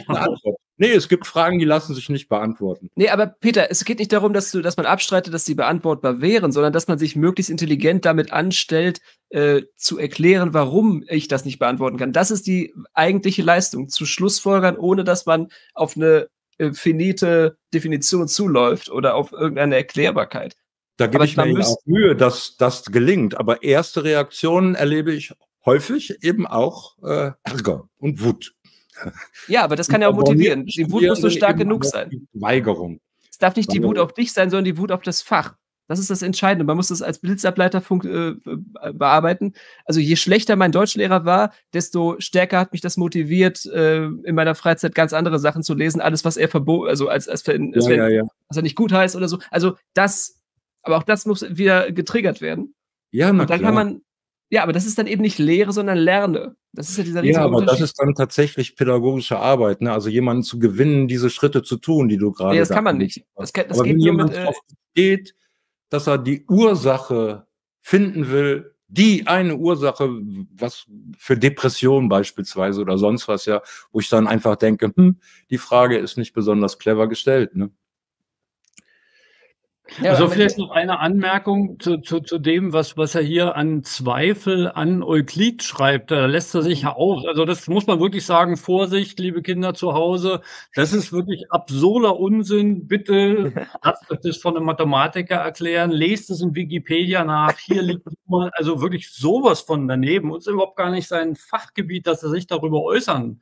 eine Antwort. Nee, es gibt Fragen, die lassen sich nicht beantworten. Nee, aber Peter, es geht nicht darum, dass, du, dass man abstreitet, dass sie beantwortbar wären, sondern dass man sich möglichst intelligent damit anstellt, äh, zu erklären, warum ich das nicht beantworten kann. Das ist die eigentliche Leistung, zu Schlussfolgern, ohne dass man auf eine äh, finite Definition zuläuft oder auf irgendeine Erklärbarkeit. Da gebe ich mir auch Mühe, dass das gelingt. Aber erste Reaktionen erlebe ich häufig eben auch äh, Ärger und Wut. Ja, aber das kann ja auch motivieren. Die Wut muss nur stark genug sein. Weigerung. Es darf nicht die Wut auf dich sein, sondern die Wut auf das Fach. Das ist das Entscheidende. Man muss das als Blitzableiter äh, bearbeiten. Also je schlechter mein Deutschlehrer war, desto stärker hat mich das motiviert, äh, in meiner Freizeit ganz andere Sachen zu lesen. Alles, was er verboten, also als, als, wenn, als ja, wenn, ja, ja. was er nicht gut heißt oder so. Also das, aber auch das muss wieder getriggert werden. Ja, na Und dann klar. kann man ja, aber das ist dann eben nicht Lehre, sondern Lerne. Das ist ja dieser riesige Ja, aber das ist dann tatsächlich pädagogische Arbeit, ne? Also jemanden zu gewinnen, diese Schritte zu tun, die du gerade. Nee, das kann man nicht. Das, kann, das aber geht wenn jemand mit, äh, geht, dass er die Ursache finden will, die eine Ursache, was für Depression beispielsweise oder sonst was ja, wo ich dann einfach denke, hm, die Frage ist nicht besonders clever gestellt, ne? Ja, also vielleicht noch eine Anmerkung zu, zu, zu dem, was, was er hier an Zweifel an Euklid schreibt. Da lässt er sich ja auch, also das muss man wirklich sagen, Vorsicht, liebe Kinder zu Hause, das ist wirklich absurder Unsinn. Bitte lasst euch das von einem Mathematiker erklären, lest es in Wikipedia nach, hier liegt mal, also wirklich sowas von daneben und es ist überhaupt gar nicht sein Fachgebiet, dass er sich darüber äußern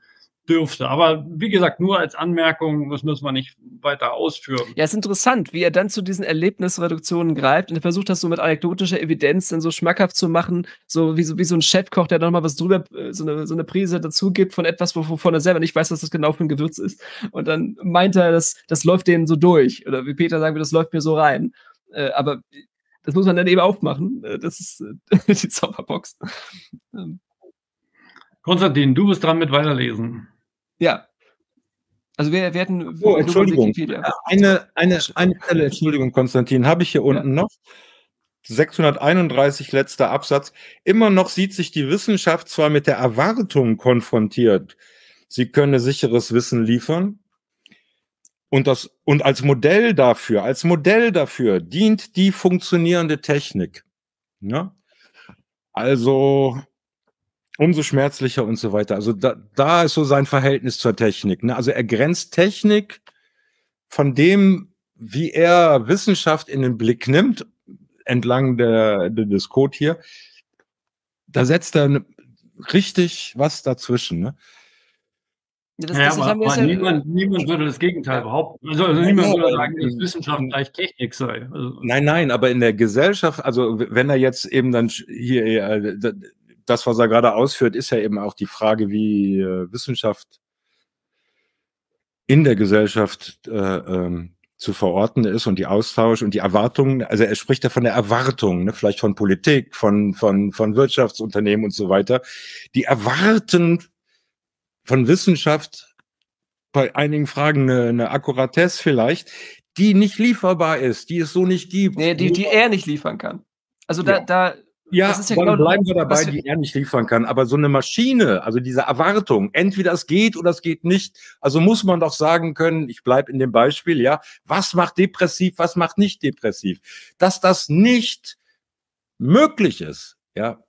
dürfte. Aber wie gesagt, nur als Anmerkung, das müssen wir nicht weiter ausführen. Ja, ist interessant, wie er dann zu diesen Erlebnisreduktionen greift und er versucht das so mit anekdotischer Evidenz dann so schmackhaft zu machen, so wie so, wie so ein Chefkoch, der dann mal was drüber, äh, so eine, so eine Prise dazu gibt von etwas, wovon er selber nicht weiß, was das genau für ein Gewürz ist. Und dann meint er, das, das läuft denen so durch. Oder wie Peter sagen wir, das läuft mir so rein. Äh, aber das muss man dann eben aufmachen. Äh, das ist die Zauberbox. Ähm. Konstantin, du bist dran mit Weiterlesen. Ja. Also wir werden. Oh, Entschuldigung. Eine, eine, eine Stelle, Entschuldigung, Konstantin, habe ich hier unten ja. noch. 631 letzter Absatz. Immer noch sieht sich die Wissenschaft zwar mit der Erwartung konfrontiert, sie könne sicheres Wissen liefern. Und das, und als Modell dafür, als Modell dafür dient die funktionierende Technik. Ja? Also, umso schmerzlicher und so weiter. Also da, da ist so sein Verhältnis zur Technik. Ne? Also er grenzt Technik von dem, wie er Wissenschaft in den Blick nimmt, entlang der, der des Code hier. Da setzt er richtig was dazwischen. Ne? Das, ja, das aber, aber ja niemand, niemand, würde das Gegenteil behaupten. Also, also niemand würde sagen, dass Wissenschaft gleich Technik sei. Also, nein, nein, aber in der Gesellschaft, also wenn er jetzt eben dann hier, äh, das, was er gerade ausführt, ist ja eben auch die Frage, wie äh, Wissenschaft in der Gesellschaft äh, ähm, zu verorten ist und die Austausch und die Erwartungen, also er spricht ja von der Erwartung, ne, vielleicht von Politik, von, von, von Wirtschaftsunternehmen und so weiter, die erwarten von Wissenschaft bei einigen Fragen eine, eine Akkuratesse vielleicht, die nicht lieferbar ist, die es so nicht gibt. Nee, die, die er nicht liefern kann. Also da, ja. da Ja, das ist ja genau bleiben wir dabei, die er nicht liefern kann. Aber so eine Maschine, also diese Erwartung, entweder es geht oder es geht nicht. Also muss man doch sagen können, ich bleibe in dem Beispiel, ja, was macht depressiv, was macht nicht depressiv. Dass das nicht möglich ist, ja,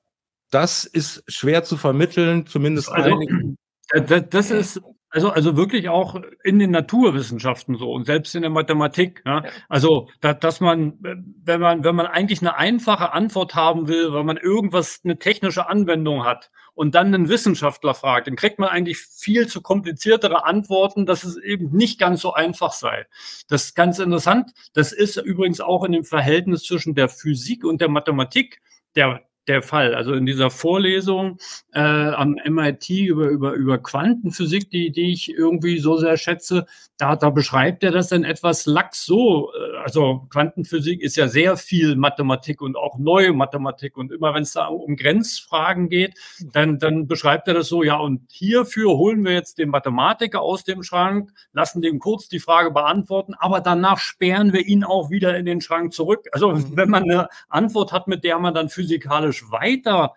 das ist schwer zu vermitteln, zumindest also, einigen. Das, das ist also, also wirklich auch in den Naturwissenschaften so und selbst in der Mathematik. Ja? Also, da, dass man, wenn man, wenn man eigentlich eine einfache Antwort haben will, weil man irgendwas, eine technische Anwendung hat und dann einen Wissenschaftler fragt, dann kriegt man eigentlich viel zu kompliziertere Antworten, dass es eben nicht ganz so einfach sei. Das ist ganz interessant. Das ist übrigens auch in dem Verhältnis zwischen der Physik und der Mathematik der, der Fall. Also in dieser Vorlesung äh, am MIT über, über, über Quantenphysik, die, die ich irgendwie so sehr schätze, da, da beschreibt er das dann etwas lax so. Äh, also Quantenphysik ist ja sehr viel Mathematik und auch neue Mathematik. Und immer wenn es da um Grenzfragen geht, dann, dann beschreibt er das so, ja, und hierfür holen wir jetzt den Mathematiker aus dem Schrank, lassen dem kurz die Frage beantworten, aber danach sperren wir ihn auch wieder in den Schrank zurück. Also wenn man eine Antwort hat, mit der man dann physikalisch physikalisch weiter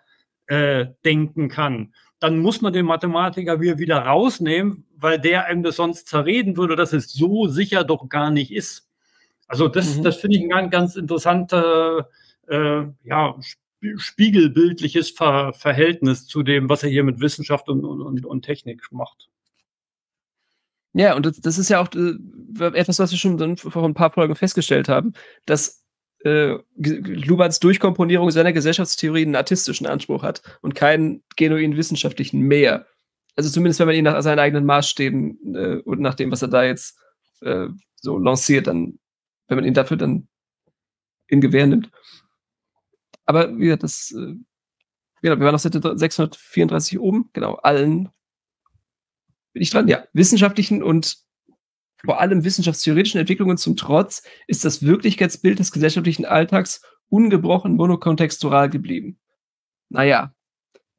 äh, denken kann, dann muss man den Mathematiker wieder, wieder rausnehmen, weil der einem das sonst zerreden würde, dass es so sicher doch gar nicht ist. Also das, mhm. das finde ich ein ganz, ganz interessanter, äh, ja, spiegelbildliches Ver Verhältnis zu dem, was er hier mit Wissenschaft und, und, und Technik macht. Ja, und das, das ist ja auch äh, etwas, was wir schon vor ein paar Folgen festgestellt haben, dass äh, Lubans Durchkomponierung seiner Gesellschaftstheorie einen artistischen Anspruch hat und keinen genuin wissenschaftlichen mehr. Also zumindest wenn man ihn nach seinen eigenen Maßstäben äh, und nach dem, was er da jetzt äh, so lanciert, dann, wenn man ihn dafür dann in Gewähr nimmt. Aber wie gesagt, das, äh, genau, wir waren auf Seite 634 oben, genau, allen bin ich dran, ja, wissenschaftlichen und vor allem wissenschaftstheoretischen Entwicklungen zum Trotz ist das Wirklichkeitsbild des gesellschaftlichen Alltags ungebrochen monokontextual geblieben. Naja,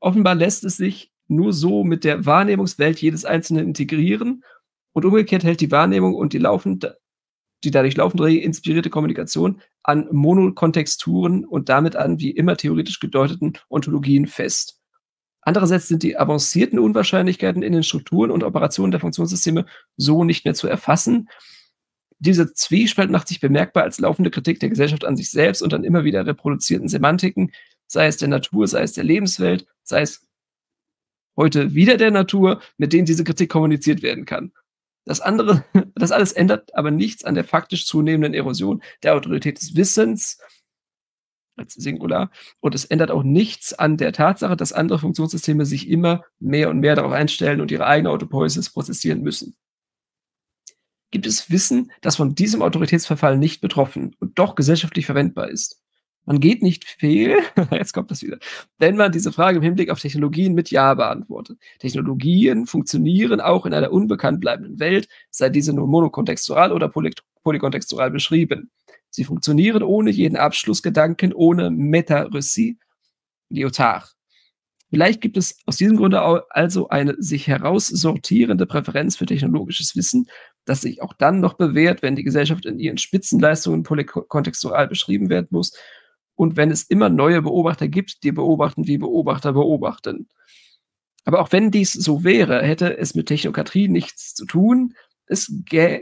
offenbar lässt es sich nur so mit der Wahrnehmungswelt jedes Einzelnen integrieren und umgekehrt hält die Wahrnehmung und die laufende, die dadurch laufende inspirierte Kommunikation an Monokontexturen und damit an wie immer theoretisch gedeuteten Ontologien fest. Andererseits sind die avancierten Unwahrscheinlichkeiten in den Strukturen und Operationen der Funktionssysteme so nicht mehr zu erfassen. Diese Zwiespalt macht sich bemerkbar als laufende Kritik der Gesellschaft an sich selbst und an immer wieder reproduzierten Semantiken, sei es der Natur, sei es der Lebenswelt, sei es heute wieder der Natur, mit denen diese Kritik kommuniziert werden kann. Das andere, das alles ändert aber nichts an der faktisch zunehmenden Erosion der Autorität des Wissens als Singular. Und es ändert auch nichts an der Tatsache, dass andere Funktionssysteme sich immer mehr und mehr darauf einstellen und ihre eigene Autopoiesis prozessieren müssen. Gibt es Wissen, das von diesem Autoritätsverfall nicht betroffen und doch gesellschaftlich verwendbar ist? Man geht nicht fehl, jetzt kommt das wieder, wenn man diese Frage im Hinblick auf Technologien mit Ja beantwortet. Technologien funktionieren auch in einer unbekannt bleibenden Welt, sei diese nur monokontextual oder polykontextual beschrieben. Sie funktionieren ohne jeden Abschlussgedanken, ohne Meta-Recy. Lyotard. Vielleicht gibt es aus diesem Grunde also eine sich heraussortierende Präferenz für technologisches Wissen, das sich auch dann noch bewährt, wenn die Gesellschaft in ihren Spitzenleistungen polykontextual beschrieben werden muss und wenn es immer neue Beobachter gibt, die beobachten, wie Beobachter beobachten. Aber auch wenn dies so wäre, hätte es mit Technokratrie nichts zu tun, es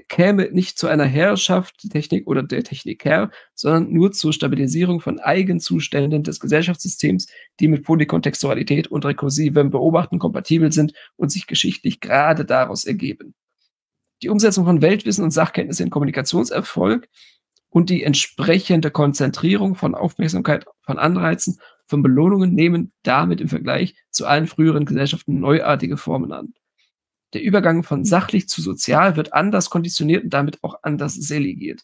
käme nicht zu einer Herrschaft der Technik oder der Techniker, sondern nur zur Stabilisierung von Eigenzuständen des Gesellschaftssystems, die mit Polykontextualität und rekursivem Beobachten kompatibel sind und sich geschichtlich gerade daraus ergeben. Die Umsetzung von Weltwissen und Sachkenntnis in Kommunikationserfolg und die entsprechende Konzentrierung von Aufmerksamkeit, von Anreizen, von Belohnungen nehmen damit im Vergleich zu allen früheren Gesellschaften neuartige Formen an. Der Übergang von sachlich zu sozial wird anders konditioniert und damit auch anders selegiert.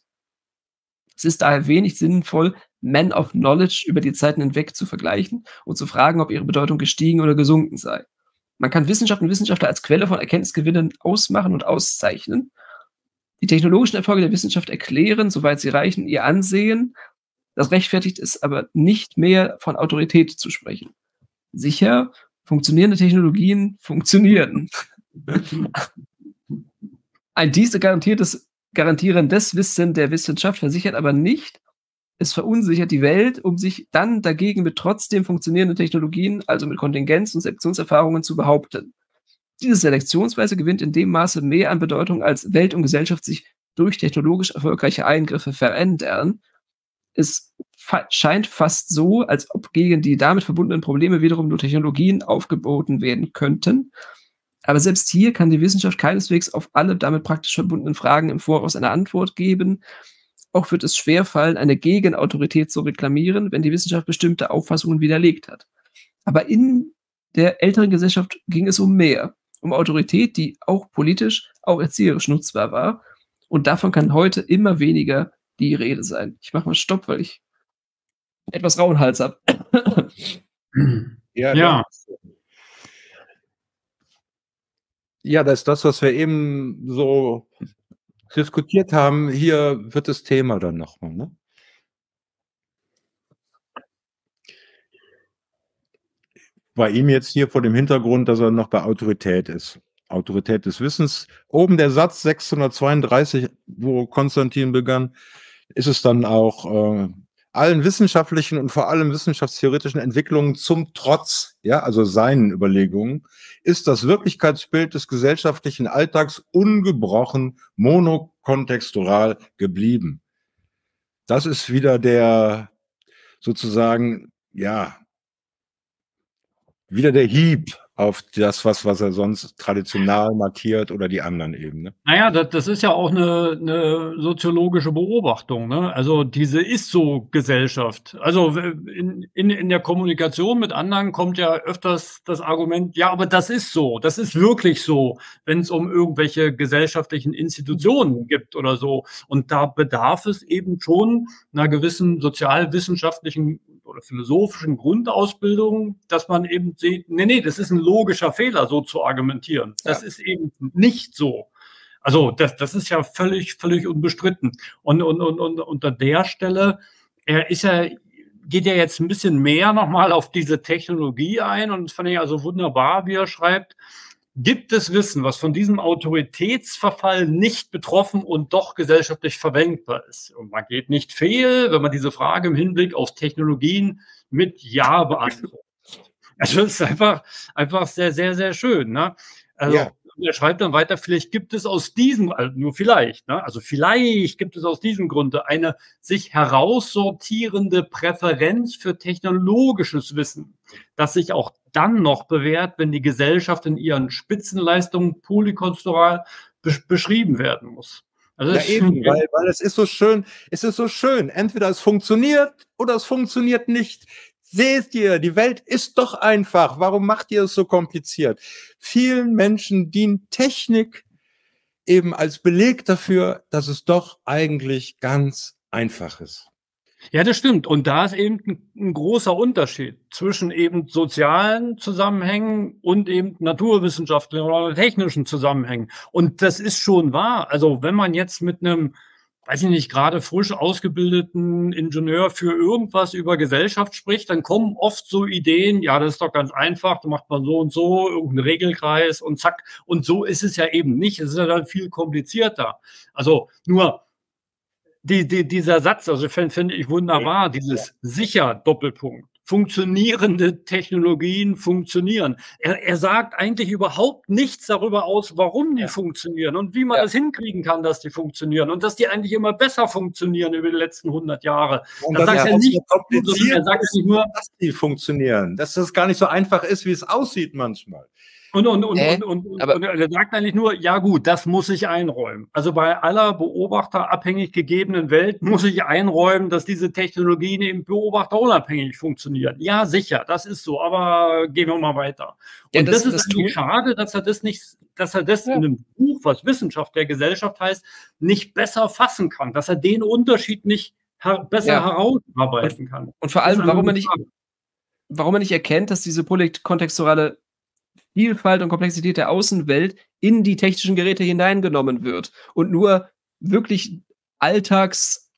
Es ist daher wenig sinnvoll, Men of Knowledge über die Zeiten hinweg zu vergleichen und zu fragen, ob ihre Bedeutung gestiegen oder gesunken sei. Man kann Wissenschaft und Wissenschaftler als Quelle von Erkenntnisgewinnen ausmachen und auszeichnen. Die technologischen Erfolge der Wissenschaft erklären, soweit sie reichen, ihr Ansehen. Das rechtfertigt es aber nicht mehr, von Autorität zu sprechen. Sicher, funktionierende Technologien funktionieren. Ein diese garantiertes, garantierendes Wissen der Wissenschaft versichert aber nicht, es verunsichert die Welt, um sich dann dagegen mit trotzdem funktionierenden Technologien, also mit Kontingenz- und Selektionserfahrungen zu behaupten. Diese Selektionsweise gewinnt in dem Maße mehr an Bedeutung, als Welt und Gesellschaft sich durch technologisch erfolgreiche Eingriffe verändern. Es fa scheint fast so, als ob gegen die damit verbundenen Probleme wiederum nur Technologien aufgeboten werden könnten. Aber selbst hier kann die Wissenschaft keineswegs auf alle damit praktisch verbundenen Fragen im Voraus eine Antwort geben. Auch wird es schwerfallen, eine Gegenautorität zu reklamieren, wenn die Wissenschaft bestimmte Auffassungen widerlegt hat. Aber in der älteren Gesellschaft ging es um mehr um Autorität, die auch politisch, auch erzieherisch nutzbar war. Und davon kann heute immer weniger die Rede sein. Ich mache mal Stopp, weil ich etwas rauen Hals habe. ja. ja. Ja, das ist das, was wir eben so diskutiert haben. Hier wird das Thema dann nochmal. Ne? bei ihm jetzt hier vor dem Hintergrund, dass er noch bei Autorität ist. Autorität des Wissens. Oben der Satz 632, wo Konstantin begann, ist es dann auch äh, allen wissenschaftlichen und vor allem wissenschaftstheoretischen Entwicklungen zum Trotz, ja, also seinen Überlegungen, ist das Wirklichkeitsbild des gesellschaftlichen Alltags ungebrochen monokontextural geblieben. Das ist wieder der sozusagen, ja, wieder der Hieb auf das, was, was er sonst traditionell markiert oder die anderen eben. Ne? Naja, das, das ist ja auch eine, eine soziologische Beobachtung. Ne? Also diese Ist-so-Gesellschaft. Also in, in, in der Kommunikation mit anderen kommt ja öfters das Argument, ja, aber das ist so, das ist wirklich so, wenn es um irgendwelche gesellschaftlichen Institutionen gibt oder so. Und da bedarf es eben schon einer gewissen sozialwissenschaftlichen oder philosophischen Grundausbildung, dass man eben sieht, nee, nee, das ist ein logischer Fehler, so zu argumentieren. Das ja. ist eben nicht so. Also das, das ist ja völlig, völlig unbestritten. Und, und, und, und unter der Stelle, er ist ja, geht ja jetzt ein bisschen mehr nochmal auf diese Technologie ein und das fand ich also wunderbar, wie er schreibt, Gibt es Wissen, was von diesem Autoritätsverfall nicht betroffen und doch gesellschaftlich verwendbar ist? Und man geht nicht fehl, wenn man diese Frage im Hinblick auf Technologien mit Ja beantwortet. Also es ist einfach, einfach sehr, sehr, sehr schön. Ne? Also, ja. er schreibt dann weiter, vielleicht gibt es aus diesem, also nur vielleicht, ne? also vielleicht gibt es aus diesem Grunde eine sich heraussortierende Präferenz für technologisches Wissen, das sich auch dann noch bewährt, wenn die Gesellschaft in ihren Spitzenleistungen polykonstruktural beschrieben werden muss. Also ja, eben, weil, weil es ist so schön, es ist so schön. Entweder es funktioniert oder es funktioniert nicht. Seht ihr, die Welt ist doch einfach. Warum macht ihr es so kompliziert? Vielen Menschen dient Technik eben als Beleg dafür, dass es doch eigentlich ganz einfach ist. Ja, das stimmt. Und da ist eben ein, ein, großer Unterschied zwischen eben sozialen Zusammenhängen und eben naturwissenschaftlichen oder technischen Zusammenhängen. Und das ist schon wahr. Also wenn man jetzt mit einem, weiß ich nicht, gerade frisch ausgebildeten Ingenieur für irgendwas über Gesellschaft spricht, dann kommen oft so Ideen, ja, das ist doch ganz einfach, da macht man so und so, irgendeinen Regelkreis und zack. Und so ist es ja eben nicht. Es ist ja dann viel komplizierter. Also nur, die, die, dieser Satz, also finde find ich wunderbar, dieses sicher Doppelpunkt. Funktionierende Technologien funktionieren. Er, er sagt eigentlich überhaupt nichts darüber aus, warum die ja. funktionieren und wie man ja. das hinkriegen kann, dass die funktionieren und dass die eigentlich immer besser funktionieren über die letzten 100 Jahre. Und das sagt er nicht, kompliziert, er sagt nicht nur, dass die funktionieren, dass das gar nicht so einfach ist, wie es aussieht manchmal. Und, und, und, äh, und, und, und, er sagt eigentlich nur, ja gut, das muss ich einräumen. Also bei aller beobachterabhängig gegebenen Welt muss ich einräumen, dass diese Technologien eben beobachterunabhängig funktionieren. Ja, sicher, das ist so, aber gehen wir mal weiter. Und das, das, ist das eigentlich schade, dass er das nicht, dass er das ja. in einem Buch, was Wissenschaft der Gesellschaft heißt, nicht besser fassen kann, dass er den Unterschied nicht her besser ja. herausarbeiten kann. Und vor allem, warum er nicht, warum er nicht erkennt, dass diese polykontextuale Vielfalt und Komplexität der Außenwelt in die technischen Geräte hineingenommen wird und nur wirklich alltags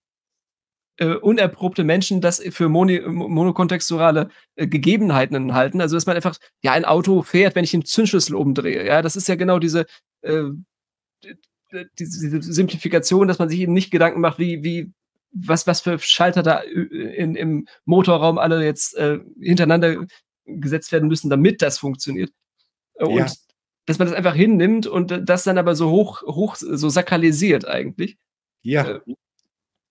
äh, unerprobte Menschen das für moni monokontexturale äh, Gegebenheiten halten. Also dass man einfach, ja, ein Auto fährt, wenn ich den Zündschlüssel umdrehe. Ja, das ist ja genau diese, äh, diese, diese Simplifikation, dass man sich eben nicht Gedanken macht, wie, wie was, was für Schalter da in, im Motorraum alle jetzt äh, hintereinander gesetzt werden müssen, damit das funktioniert. Und ja. dass man das einfach hinnimmt und das dann aber so hoch, hoch so sakralisiert eigentlich. Ja. Äh,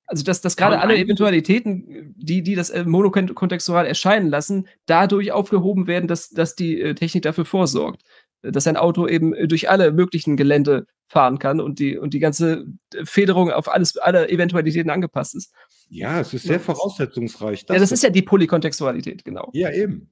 also dass, dass gerade alle Eventualitäten, die, die das äh, monokontextual erscheinen lassen, dadurch aufgehoben werden, dass, dass die äh, Technik dafür vorsorgt. Dass ein Auto eben durch alle möglichen Gelände fahren kann und die, und die ganze Federung auf alles, alle Eventualitäten angepasst ist. Ja, es ist sehr voraussetzungsreich. Das ja, das ist ja die Polykontextualität, genau. Ja, eben.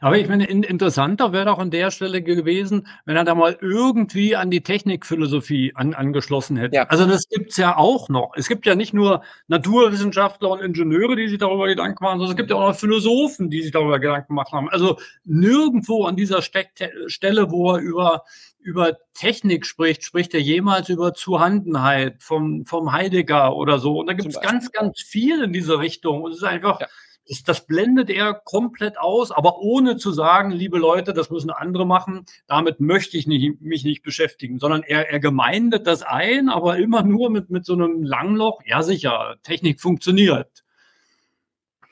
Aber ich meine, in, interessanter wäre doch an der Stelle gewesen, wenn er da mal irgendwie an die Technikphilosophie an, angeschlossen hätte. Ja. Also das gibt's ja auch noch. Es gibt ja nicht nur Naturwissenschaftler und Ingenieure, die sich darüber Gedanken machen, sondern es gibt ja auch noch Philosophen, die sich darüber Gedanken gemacht haben. Also nirgendwo an dieser Ste Stelle, wo er über über Technik spricht, spricht er jemals über Zuhandenheit vom, vom Heidegger oder so. Und da gibt es ganz, ganz viel in diese Richtung. Und es ist einfach, ja das, das blendet er komplett aus, aber ohne zu sagen, liebe Leute, das müssen andere machen, damit möchte ich nicht, mich nicht beschäftigen, sondern er, er gemeindet das ein, aber immer nur mit, mit so einem Langloch. Ja, sicher, Technik funktioniert.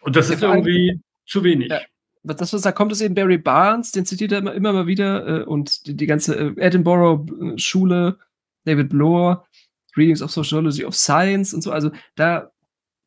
Und das ist irgendwie zu wenig. Ja das, was da kommt, ist eben Barry Barnes, den zitiert er immer, immer mal wieder, äh, und die, die ganze äh, Edinburgh-Schule, David Bloor, Readings of Sociology of Science und so. Also da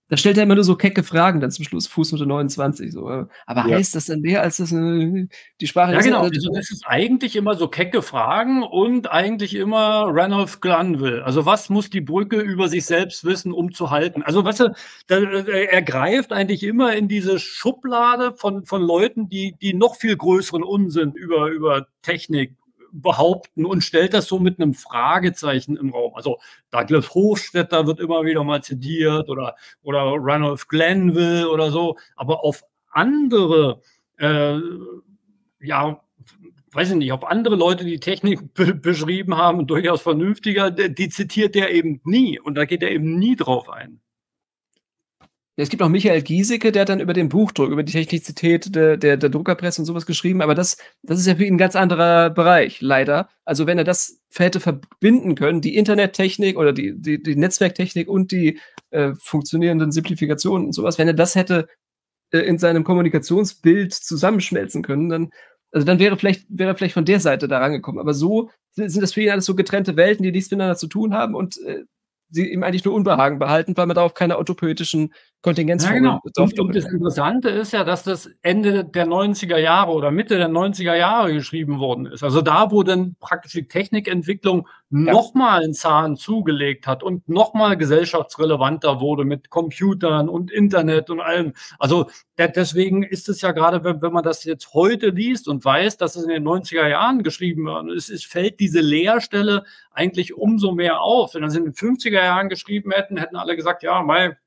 da stellt er immer nur so kecke Fragen dann zum Schluss, Fußnote 29. So. Äh, aber ja. heißt das denn mehr, als das äh, die Sprache Ja, genau. Also, das ist eigentlich immer so kecke Fragen und eigentlich immer Ranulph Glanville. Also was muss die Brücke über sich selbst wissen, um zu halten? Also weißt du, da, er greift eigentlich immer in diese Schublade von, von Leuten, die, die noch viel größeren Unsinn über, über Technik behaupten und stellt das so mit einem Fragezeichen im Raum. Also Douglas Hofstetter wird immer wieder mal zitiert oder, oder Ranulph Glenville oder so, aber auf andere, äh, ja, weiß ich nicht, auf andere Leute, die Technik be beschrieben haben, durchaus vernünftiger, die zitiert der eben nie und da geht er eben nie drauf ein. Es gibt auch Michael Giesecke, der hat dann über den Buchdruck, über die Technizität der, der, der Druckerpresse und sowas geschrieben, aber das, das ist ja für ihn ein ganz anderer Bereich, leider. Also wenn er das hätte verbinden können, die Internettechnik oder die, die, die Netzwerktechnik und die äh, funktionierenden Simplifikationen und sowas, wenn er das hätte äh, in seinem Kommunikationsbild zusammenschmelzen können, dann, also dann wäre vielleicht, wäre vielleicht von der Seite da rangekommen. Aber so sind das für ihn alles so getrennte Welten, die nichts miteinander zu tun haben und äh, sie ihm eigentlich nur Unbehagen behalten, weil man darauf keine autopoetischen Kontingenzformeln ja, genau. und, und das Interessante ist ja, dass das Ende der 90er Jahre oder Mitte der 90er Jahre geschrieben worden ist. Also da, wo dann praktisch die Technikentwicklung ja. nochmal einen Zahn zugelegt hat und nochmal gesellschaftsrelevanter wurde mit Computern und Internet und allem. Also deswegen ist es ja gerade, wenn, wenn man das jetzt heute liest und weiß, dass es in den 90er Jahren geschrieben wird, es, es fällt diese Leerstelle eigentlich umso mehr auf. Wenn das in den 50er Jahren geschrieben hätten, hätten alle gesagt, ja, mal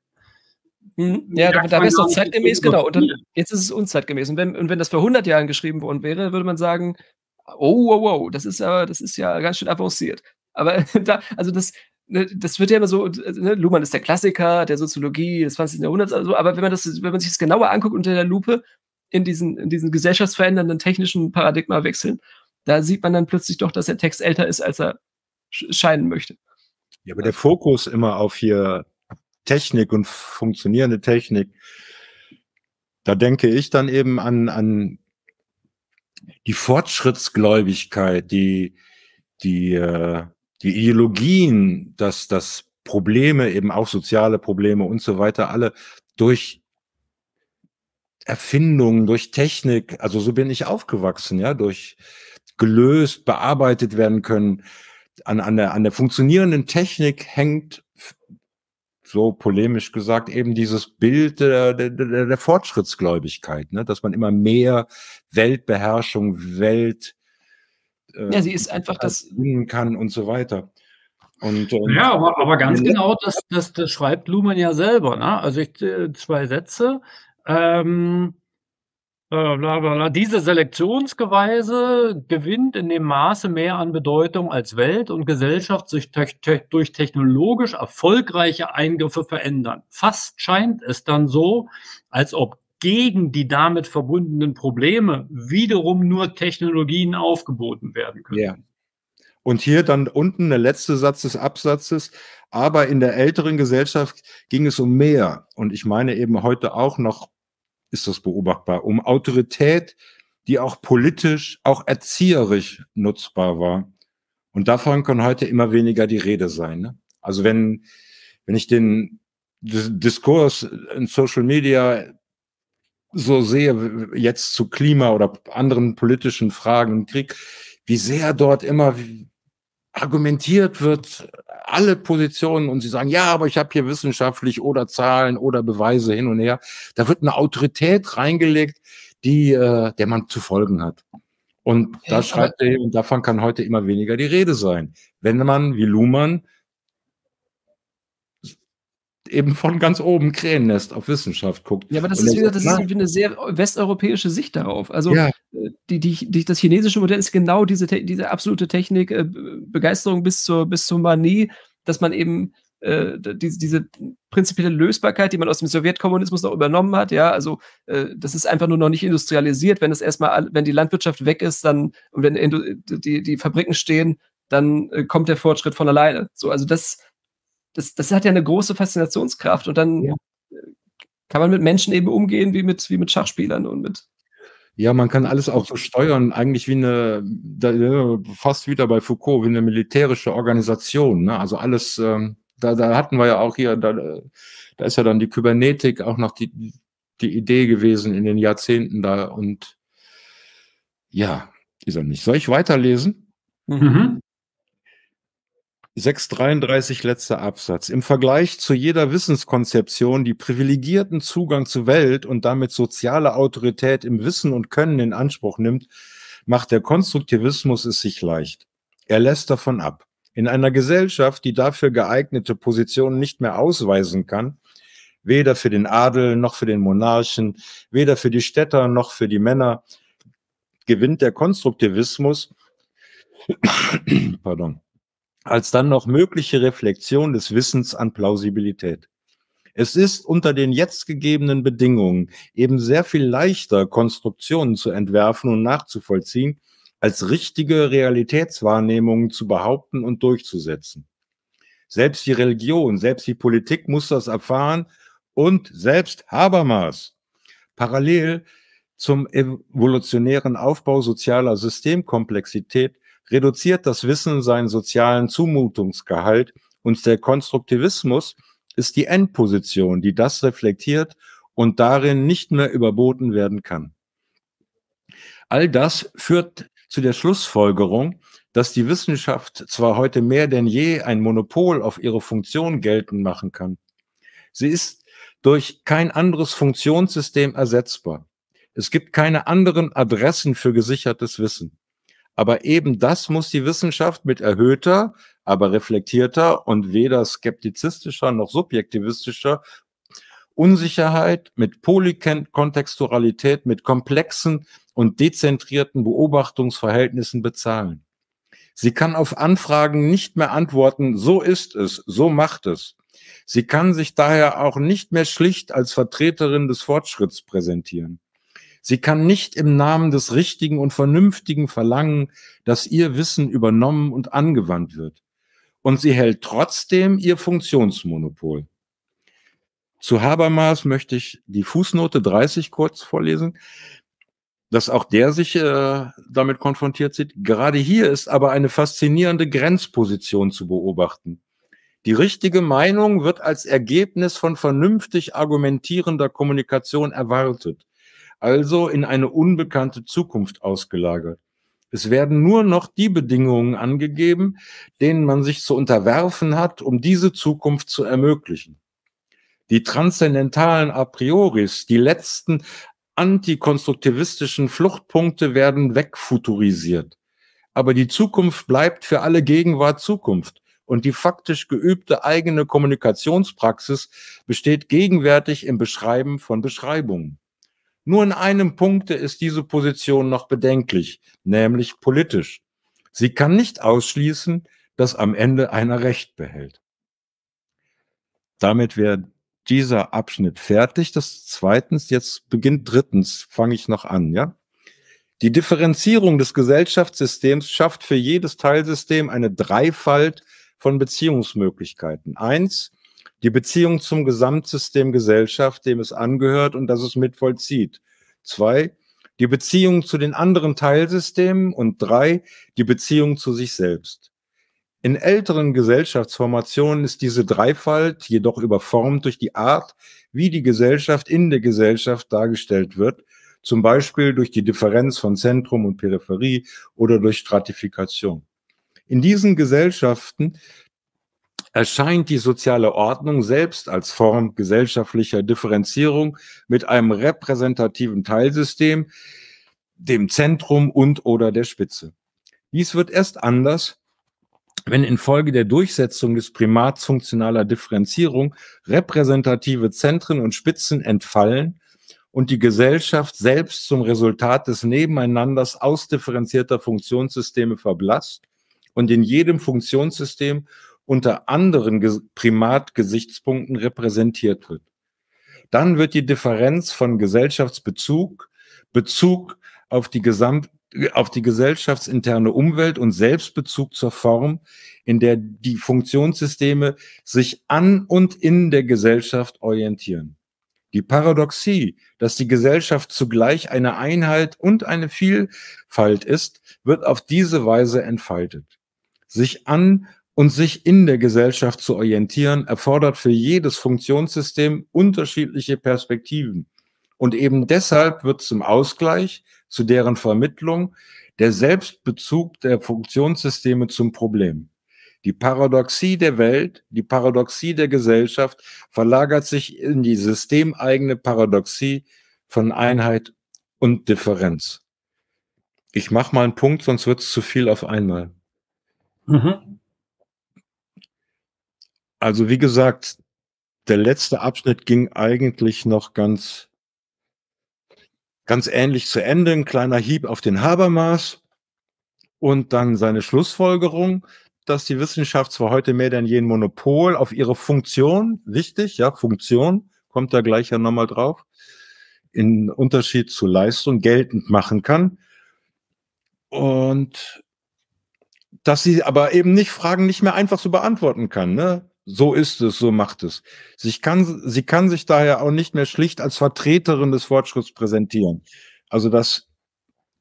hm, ja, da, da wäre es doch zeitgemäß, genau. Und dann, jetzt ist es unzeitgemäß. Und wenn, und wenn das vor 100 Jahren geschrieben worden wäre, würde man sagen, oh, wow, wow, das ist ja, das ist ja ganz schön avanciert. Aber da, also das, ne, das wird ja immer so, ne, Luhmann ist der Klassiker der Soziologie des 20. Jahrhunderts, also, aber wenn man das, wenn man sich das genauer anguckt unter der Lupe, in diesen, in diesen gesellschaftsverändernden technischen Paradigma wechseln, da sieht man dann plötzlich doch, dass der Text älter ist, als er scheinen möchte. Ja, aber der Fokus immer auf hier Technik und funktionierende Technik, da denke ich dann eben an, an die Fortschrittsgläubigkeit, die, die, äh, die Ideologien, dass, dass Probleme, eben auch soziale Probleme und so weiter, alle durch Erfindungen, durch Technik, also so bin ich aufgewachsen, ja, durch gelöst, bearbeitet werden können. An, an, der, an der funktionierenden Technik hängt so polemisch gesagt, eben dieses Bild der, der, der Fortschrittsgläubigkeit, ne? dass man immer mehr Weltbeherrschung, Welt äh, ja, sie ist einfach das kann und so weiter. Und, und ja, aber, aber ganz genau, das, das, das schreibt Luhmann ja selber. Ne? Also ich, äh, zwei Sätze. Ähm. Diese Selektionsgeweise gewinnt in dem Maße mehr an Bedeutung als Welt und Gesellschaft sich durch technologisch erfolgreiche Eingriffe verändern. Fast scheint es dann so, als ob gegen die damit verbundenen Probleme wiederum nur Technologien aufgeboten werden können. Ja. Und hier dann unten der letzte Satz des Absatzes. Aber in der älteren Gesellschaft ging es um mehr. Und ich meine eben heute auch noch, ist das beobachtbar, um Autorität, die auch politisch, auch erzieherisch nutzbar war. Und davon kann heute immer weniger die Rede sein. Ne? Also wenn, wenn ich den Diskurs in Social Media so sehe, jetzt zu Klima oder anderen politischen Fragen und Krieg, wie sehr dort immer argumentiert wird, alle Positionen und sie sagen, ja, aber ich habe hier wissenschaftlich oder Zahlen oder Beweise hin und her. Da wird eine Autorität reingelegt, die äh, der man zu folgen hat. Und okay, da schreibt er, und davon kann heute immer weniger die Rede sein. Wenn man, wie Luhmann, eben von ganz oben Krähennest auf Wissenschaft guckt. Ja, aber das ist wieder, das ist eine sehr westeuropäische Sicht darauf. Also ja. Äh, die, die, die, das chinesische Modell ist genau diese, diese absolute Technik, äh, Begeisterung bis zur, bis zur Manie, dass man eben äh, diese, diese prinzipielle Lösbarkeit, die man aus dem Sowjetkommunismus noch übernommen hat, ja, also äh, das ist einfach nur noch nicht industrialisiert. Wenn es erstmal, wenn die Landwirtschaft weg ist, dann und wenn die, die Fabriken stehen, dann äh, kommt der Fortschritt von alleine. So, also das, das, das hat ja eine große Faszinationskraft und dann ja. kann man mit Menschen eben umgehen wie mit, wie mit Schachspielern und mit. Ja, man kann alles auch so steuern, eigentlich wie eine, da, fast wieder bei Foucault, wie eine militärische Organisation. Ne? Also alles, ähm, da, da hatten wir ja auch hier, da, da ist ja dann die Kybernetik auch noch die, die Idee gewesen in den Jahrzehnten da und ja, ist er nicht. Soll ich weiterlesen? Mhm. 633 letzter Absatz. Im Vergleich zu jeder Wissenskonzeption, die privilegierten Zugang zur Welt und damit soziale Autorität im Wissen und Können in Anspruch nimmt, macht der Konstruktivismus es sich leicht. Er lässt davon ab. In einer Gesellschaft, die dafür geeignete Positionen nicht mehr ausweisen kann, weder für den Adel noch für den Monarchen, weder für die Städter noch für die Männer, gewinnt der Konstruktivismus, pardon, als dann noch mögliche Reflexion des Wissens an Plausibilität. Es ist unter den jetzt gegebenen Bedingungen eben sehr viel leichter, Konstruktionen zu entwerfen und nachzuvollziehen, als richtige Realitätswahrnehmungen zu behaupten und durchzusetzen. Selbst die Religion, selbst die Politik muss das erfahren und selbst Habermas. Parallel zum evolutionären Aufbau sozialer Systemkomplexität reduziert das Wissen seinen sozialen Zumutungsgehalt und der Konstruktivismus ist die Endposition, die das reflektiert und darin nicht mehr überboten werden kann. All das führt zu der Schlussfolgerung, dass die Wissenschaft zwar heute mehr denn je ein Monopol auf ihre Funktion geltend machen kann. Sie ist durch kein anderes Funktionssystem ersetzbar. Es gibt keine anderen Adressen für gesichertes Wissen. Aber eben das muss die Wissenschaft mit erhöhter, aber reflektierter und weder skeptizistischer noch subjektivistischer Unsicherheit, mit Polykontextualität, mit komplexen und dezentrierten Beobachtungsverhältnissen bezahlen. Sie kann auf Anfragen nicht mehr antworten, so ist es, so macht es. Sie kann sich daher auch nicht mehr schlicht als Vertreterin des Fortschritts präsentieren. Sie kann nicht im Namen des Richtigen und Vernünftigen verlangen, dass ihr Wissen übernommen und angewandt wird. Und sie hält trotzdem ihr Funktionsmonopol. Zu Habermas möchte ich die Fußnote 30 kurz vorlesen, dass auch der sich äh, damit konfrontiert sieht. Gerade hier ist aber eine faszinierende Grenzposition zu beobachten. Die richtige Meinung wird als Ergebnis von vernünftig argumentierender Kommunikation erwartet also in eine unbekannte Zukunft ausgelagert. Es werden nur noch die Bedingungen angegeben, denen man sich zu unterwerfen hat, um diese Zukunft zu ermöglichen. Die transzendentalen A prioris, die letzten antikonstruktivistischen Fluchtpunkte werden wegfuturisiert. Aber die Zukunft bleibt für alle Gegenwart Zukunft. Und die faktisch geübte eigene Kommunikationspraxis besteht gegenwärtig im Beschreiben von Beschreibungen. Nur in einem Punkte ist diese Position noch bedenklich, nämlich politisch. Sie kann nicht ausschließen, dass am Ende einer Recht behält. Damit wäre dieser Abschnitt fertig. Das zweitens, jetzt beginnt drittens, fange ich noch an, ja? Die Differenzierung des Gesellschaftssystems schafft für jedes Teilsystem eine Dreifalt von Beziehungsmöglichkeiten. Eins, die Beziehung zum Gesamtsystem Gesellschaft, dem es angehört und das es mitvollzieht. Zwei, die Beziehung zu den anderen Teilsystemen und drei, die Beziehung zu sich selbst. In älteren Gesellschaftsformationen ist diese Dreifalt jedoch überformt durch die Art, wie die Gesellschaft in der Gesellschaft dargestellt wird, zum Beispiel durch die Differenz von Zentrum und Peripherie oder durch Stratifikation. In diesen Gesellschaften erscheint die soziale Ordnung selbst als Form gesellschaftlicher Differenzierung mit einem repräsentativen Teilsystem, dem Zentrum und oder der Spitze. Dies wird erst anders, wenn infolge der Durchsetzung des Primats funktionaler Differenzierung repräsentative Zentren und Spitzen entfallen und die Gesellschaft selbst zum Resultat des Nebeneinanders ausdifferenzierter Funktionssysteme verblasst und in jedem Funktionssystem unter anderen Primatgesichtspunkten repräsentiert wird. Dann wird die Differenz von Gesellschaftsbezug, Bezug auf die Gesamt, auf die gesellschaftsinterne Umwelt und Selbstbezug zur Form, in der die Funktionssysteme sich an und in der Gesellschaft orientieren. Die Paradoxie, dass die Gesellschaft zugleich eine Einheit und eine Vielfalt ist, wird auf diese Weise entfaltet. Sich an und sich in der Gesellschaft zu orientieren, erfordert für jedes Funktionssystem unterschiedliche Perspektiven. Und eben deshalb wird zum Ausgleich, zu deren Vermittlung, der Selbstbezug der Funktionssysteme zum Problem. Die Paradoxie der Welt, die Paradoxie der Gesellschaft verlagert sich in die systemeigene Paradoxie von Einheit und Differenz. Ich mache mal einen Punkt, sonst wird es zu viel auf einmal. Mhm. Also wie gesagt, der letzte Abschnitt ging eigentlich noch ganz, ganz ähnlich zu Ende. Ein kleiner Hieb auf den Habermas und dann seine Schlussfolgerung, dass die Wissenschaft zwar heute mehr denn je ein Monopol auf ihre Funktion, wichtig, ja, Funktion, kommt da gleich ja nochmal drauf, in Unterschied zu Leistung geltend machen kann. Und dass sie aber eben nicht Fragen nicht mehr einfach so beantworten kann. Ne? So ist es, so macht es. Sie kann, sie kann sich daher auch nicht mehr schlicht als Vertreterin des Fortschritts präsentieren. Also das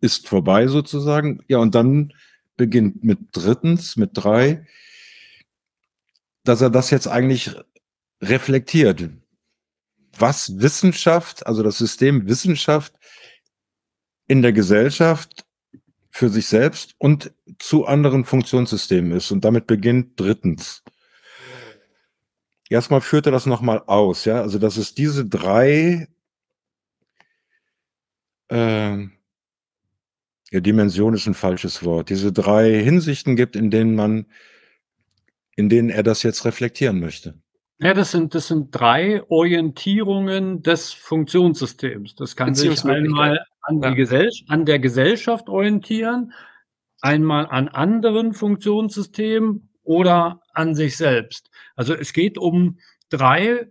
ist vorbei sozusagen. Ja, und dann beginnt mit drittens, mit drei, dass er das jetzt eigentlich reflektiert. Was Wissenschaft, also das System Wissenschaft in der Gesellschaft für sich selbst und zu anderen Funktionssystemen ist. Und damit beginnt drittens. Erstmal führt er das nochmal aus, ja. Also, dass es diese drei äh, ja, Dimension ist ein falsches Wort, diese drei Hinsichten gibt, in denen man, in denen er das jetzt reflektieren möchte. Ja, das sind, das sind drei Orientierungen des Funktionssystems. Das kann sich einmal an, die Gesell an der Gesellschaft orientieren, einmal an anderen Funktionssystemen oder an sich selbst. Also es geht um drei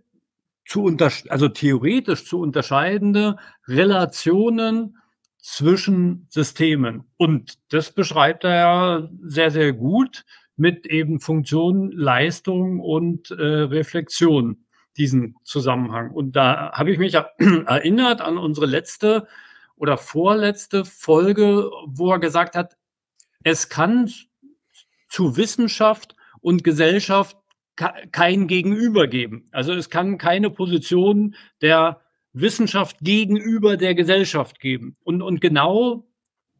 zu unter, also theoretisch zu unterscheidende Relationen zwischen Systemen. Und das beschreibt er ja sehr, sehr gut mit eben Funktion, Leistung und äh, Reflexion, diesen Zusammenhang. Und da habe ich mich erinnert an unsere letzte oder vorletzte Folge, wo er gesagt hat, es kann zu Wissenschaft und Gesellschaft kein Gegenüber geben. Also es kann keine Position der Wissenschaft gegenüber der Gesellschaft geben. Und, und genau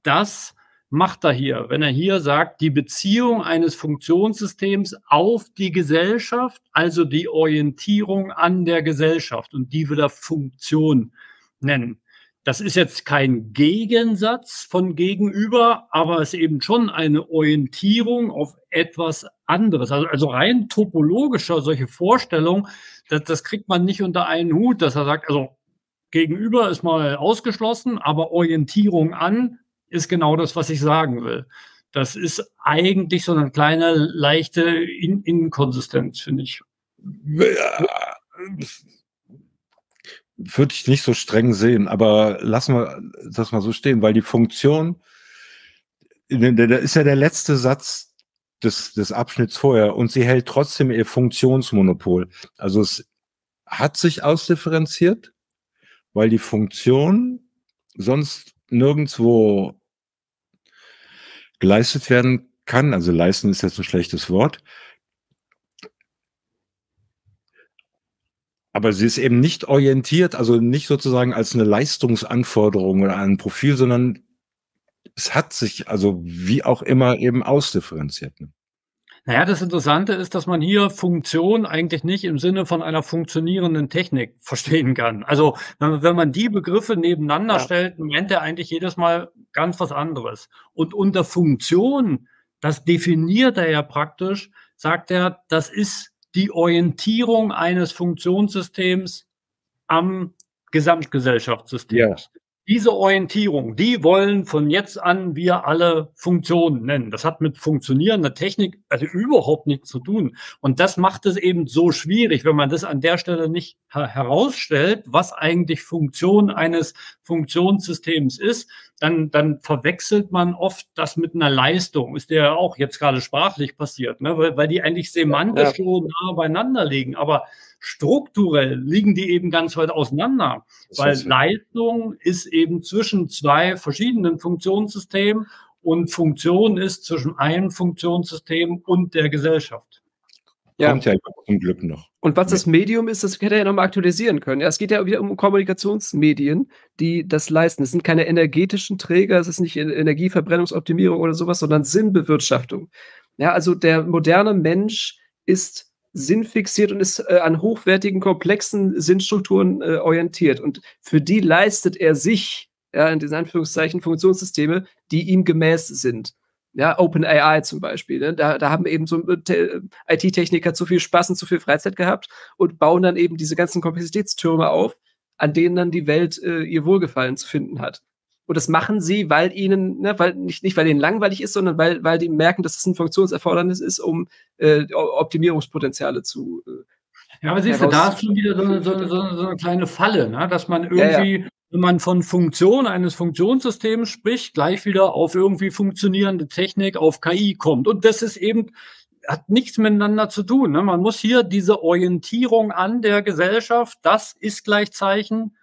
das macht er hier, wenn er hier sagt, die Beziehung eines Funktionssystems auf die Gesellschaft, also die Orientierung an der Gesellschaft und die will er Funktion nennen. Das ist jetzt kein Gegensatz von gegenüber, aber es ist eben schon eine Orientierung auf etwas anderes. Also, also rein topologischer solche Vorstellungen, das, das kriegt man nicht unter einen Hut, dass er sagt, also gegenüber ist mal ausgeschlossen, aber Orientierung an ist genau das, was ich sagen will. Das ist eigentlich so eine kleine, leichte In Inkonsistenz, finde ich. Würde ich nicht so streng sehen, aber lassen wir das mal so stehen, weil die Funktion, da ist ja der letzte Satz des, des Abschnitts vorher und sie hält trotzdem ihr Funktionsmonopol. Also es hat sich ausdifferenziert, weil die Funktion sonst nirgendwo geleistet werden kann. Also leisten ist jetzt ein schlechtes Wort. Aber sie ist eben nicht orientiert, also nicht sozusagen als eine Leistungsanforderung oder ein Profil, sondern es hat sich also wie auch immer eben ausdifferenziert. Ne? Naja, das Interessante ist, dass man hier Funktion eigentlich nicht im Sinne von einer funktionierenden Technik verstehen kann. Also wenn, wenn man die Begriffe nebeneinander ja. stellt, meint er eigentlich jedes Mal ganz was anderes. Und unter Funktion, das definiert er ja praktisch, sagt er, das ist die Orientierung eines Funktionssystems am Gesamtgesellschaftssystem. Ja. Diese Orientierung, die wollen von jetzt an wir alle Funktionen nennen. Das hat mit funktionierender Technik also überhaupt nichts zu tun. Und das macht es eben so schwierig, wenn man das an der Stelle nicht herausstellt, was eigentlich Funktion eines Funktionssystems ist, dann, dann verwechselt man oft das mit einer Leistung. Ist ja auch jetzt gerade sprachlich passiert, ne? weil, weil die eigentlich semantisch ja. so nah beieinander liegen. Aber strukturell liegen die eben ganz weit auseinander, das weil Leistung ist eben zwischen zwei verschiedenen Funktionssystemen und Funktion ist zwischen einem Funktionssystem und der Gesellschaft. Ja. Kommt ja zum Glück noch. Und was das Medium ist, das hätte er ja nochmal aktualisieren können. Ja, es geht ja wieder um Kommunikationsmedien, die das leisten. Es sind keine energetischen Träger, es ist nicht Energieverbrennungsoptimierung oder sowas, sondern Sinnbewirtschaftung. Ja, also der moderne Mensch ist sinnfixiert und ist äh, an hochwertigen, komplexen Sinnstrukturen äh, orientiert. Und für die leistet er sich, ja, in diesen Anführungszeichen, Funktionssysteme, die ihm gemäß sind. Ja, OpenAI zum Beispiel. Ne? Da, da haben eben so äh, IT-Techniker zu viel Spaß und zu viel Freizeit gehabt und bauen dann eben diese ganzen Komplexitätstürme auf, an denen dann die Welt äh, ihr Wohlgefallen zu finden hat. Und das machen sie, weil ihnen, ne, weil nicht, nicht weil ihnen langweilig ist, sondern weil, weil die merken, dass es ein Funktionserfordernis ist, um äh, Optimierungspotenziale zu. Äh, ja, aber siehst du, da ist schon wieder so eine, so, so, so eine kleine Falle, ne? dass man irgendwie, ja, ja. Wenn man von Funktion eines Funktionssystems spricht, gleich wieder auf irgendwie funktionierende Technik, auf KI kommt. Und das ist eben, hat nichts miteinander zu tun. Ne? Man muss hier diese Orientierung an der Gesellschaft, das ist Gleichzeichen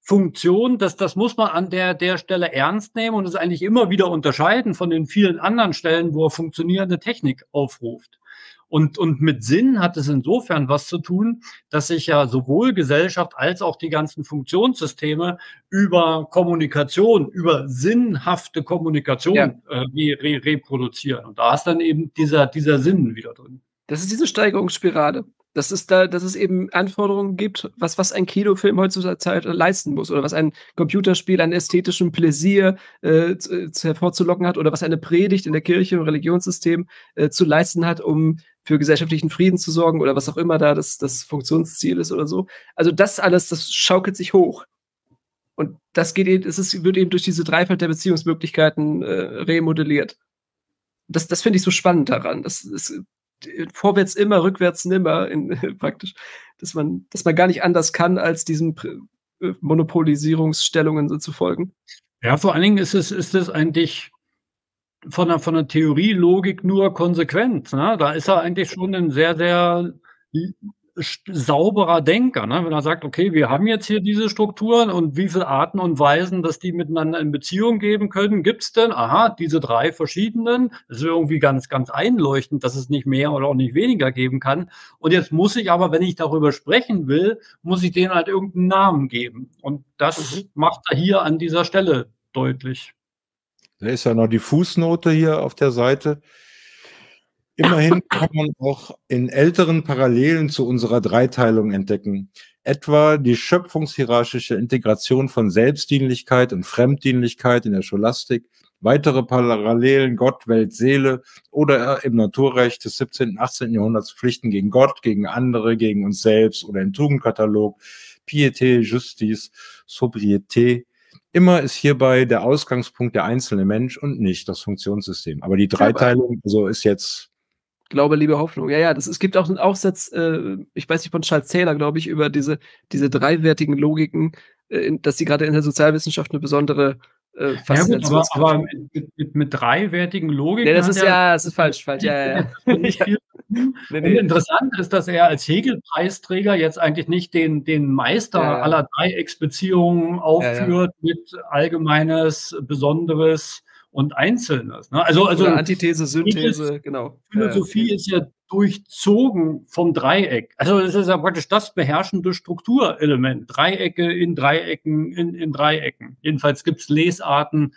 Funktion, das, das muss man an der, der Stelle ernst nehmen und es eigentlich immer wieder unterscheiden von den vielen anderen Stellen, wo er funktionierende Technik aufruft. Und, und mit Sinn hat es insofern was zu tun, dass sich ja sowohl Gesellschaft als auch die ganzen Funktionssysteme über Kommunikation, über sinnhafte Kommunikation ja. äh, re reproduzieren. Und da ist dann eben dieser, dieser Sinn wieder drin. Das ist diese Steigerungsspirale dass es da, dass es eben Anforderungen gibt, was, was ein Kinofilm heutzutage leisten muss oder was ein Computerspiel an ästhetischem Pläsier äh, zu, zu hervorzulocken hat oder was eine Predigt in der Kirche im Religionssystem äh, zu leisten hat, um für gesellschaftlichen Frieden zu sorgen oder was auch immer da das, das Funktionsziel ist oder so. Also das alles, das schaukelt sich hoch. Und das geht eben, es ist, wird eben durch diese Dreifalt der Beziehungsmöglichkeiten äh, remodelliert. Das, das finde ich so spannend daran. Das, das vorwärts immer, rückwärts nimmer, in, praktisch, dass man, dass man gar nicht anders kann, als diesen äh, Monopolisierungsstellungen so zu folgen. Ja, vor allen Dingen ist es, ist es eigentlich von der, von der Theorielogik nur konsequent. Ne? Da ist er eigentlich schon ein sehr, sehr sauberer Denker, ne? wenn er sagt, okay, wir haben jetzt hier diese Strukturen und wie viele Arten und Weisen, dass die miteinander in Beziehung geben können, gibt es denn? Aha, diese drei verschiedenen. Das ist irgendwie ganz, ganz einleuchtend, dass es nicht mehr oder auch nicht weniger geben kann. Und jetzt muss ich aber, wenn ich darüber sprechen will, muss ich denen halt irgendeinen Namen geben. Und das mhm. macht er hier an dieser Stelle deutlich. Da ist ja noch die Fußnote hier auf der Seite. Immerhin kann man auch in älteren Parallelen zu unserer Dreiteilung entdecken. Etwa die schöpfungshierarchische Integration von Selbstdienlichkeit und Fremddienlichkeit in der Scholastik, weitere Parallelen Gott, Welt, Seele oder im Naturrecht des 17. und 18. Jahrhunderts Pflichten gegen Gott, gegen andere, gegen uns selbst oder im Tugendkatalog, Piété, Justice, Sobriété. Immer ist hierbei der Ausgangspunkt der einzelne Mensch und nicht das Funktionssystem. Aber die Dreiteilung, so ist jetzt Glaube, Liebe, Hoffnung. Ja, ja, das, es gibt auch einen Aufsatz, äh, ich weiß nicht, von Charles Taylor, glaube ich, über diese, diese dreiwertigen Logiken, äh, dass sie gerade in der Sozialwissenschaft eine besondere äh, ja, gut, aber, aber mit, mit, mit, dreiwertigen Logiken. Nee, das ist ja, das ist falsch, falsch. Ja, ja, ja. nee, nee. Interessant ist, dass er als Hegel-Preisträger jetzt eigentlich nicht den, den Meister ja, aller Dreiecksbeziehungen aufführt mit allgemeines, besonderes und Einzelnes. Ne? Also, also Oder Antithese, Synthese, genau. Philosophie ist ja durchzogen vom Dreieck. Also es ist ja praktisch das beherrschende Strukturelement. Dreiecke in Dreiecken in, in Dreiecken. Jedenfalls gibt es Lesarten,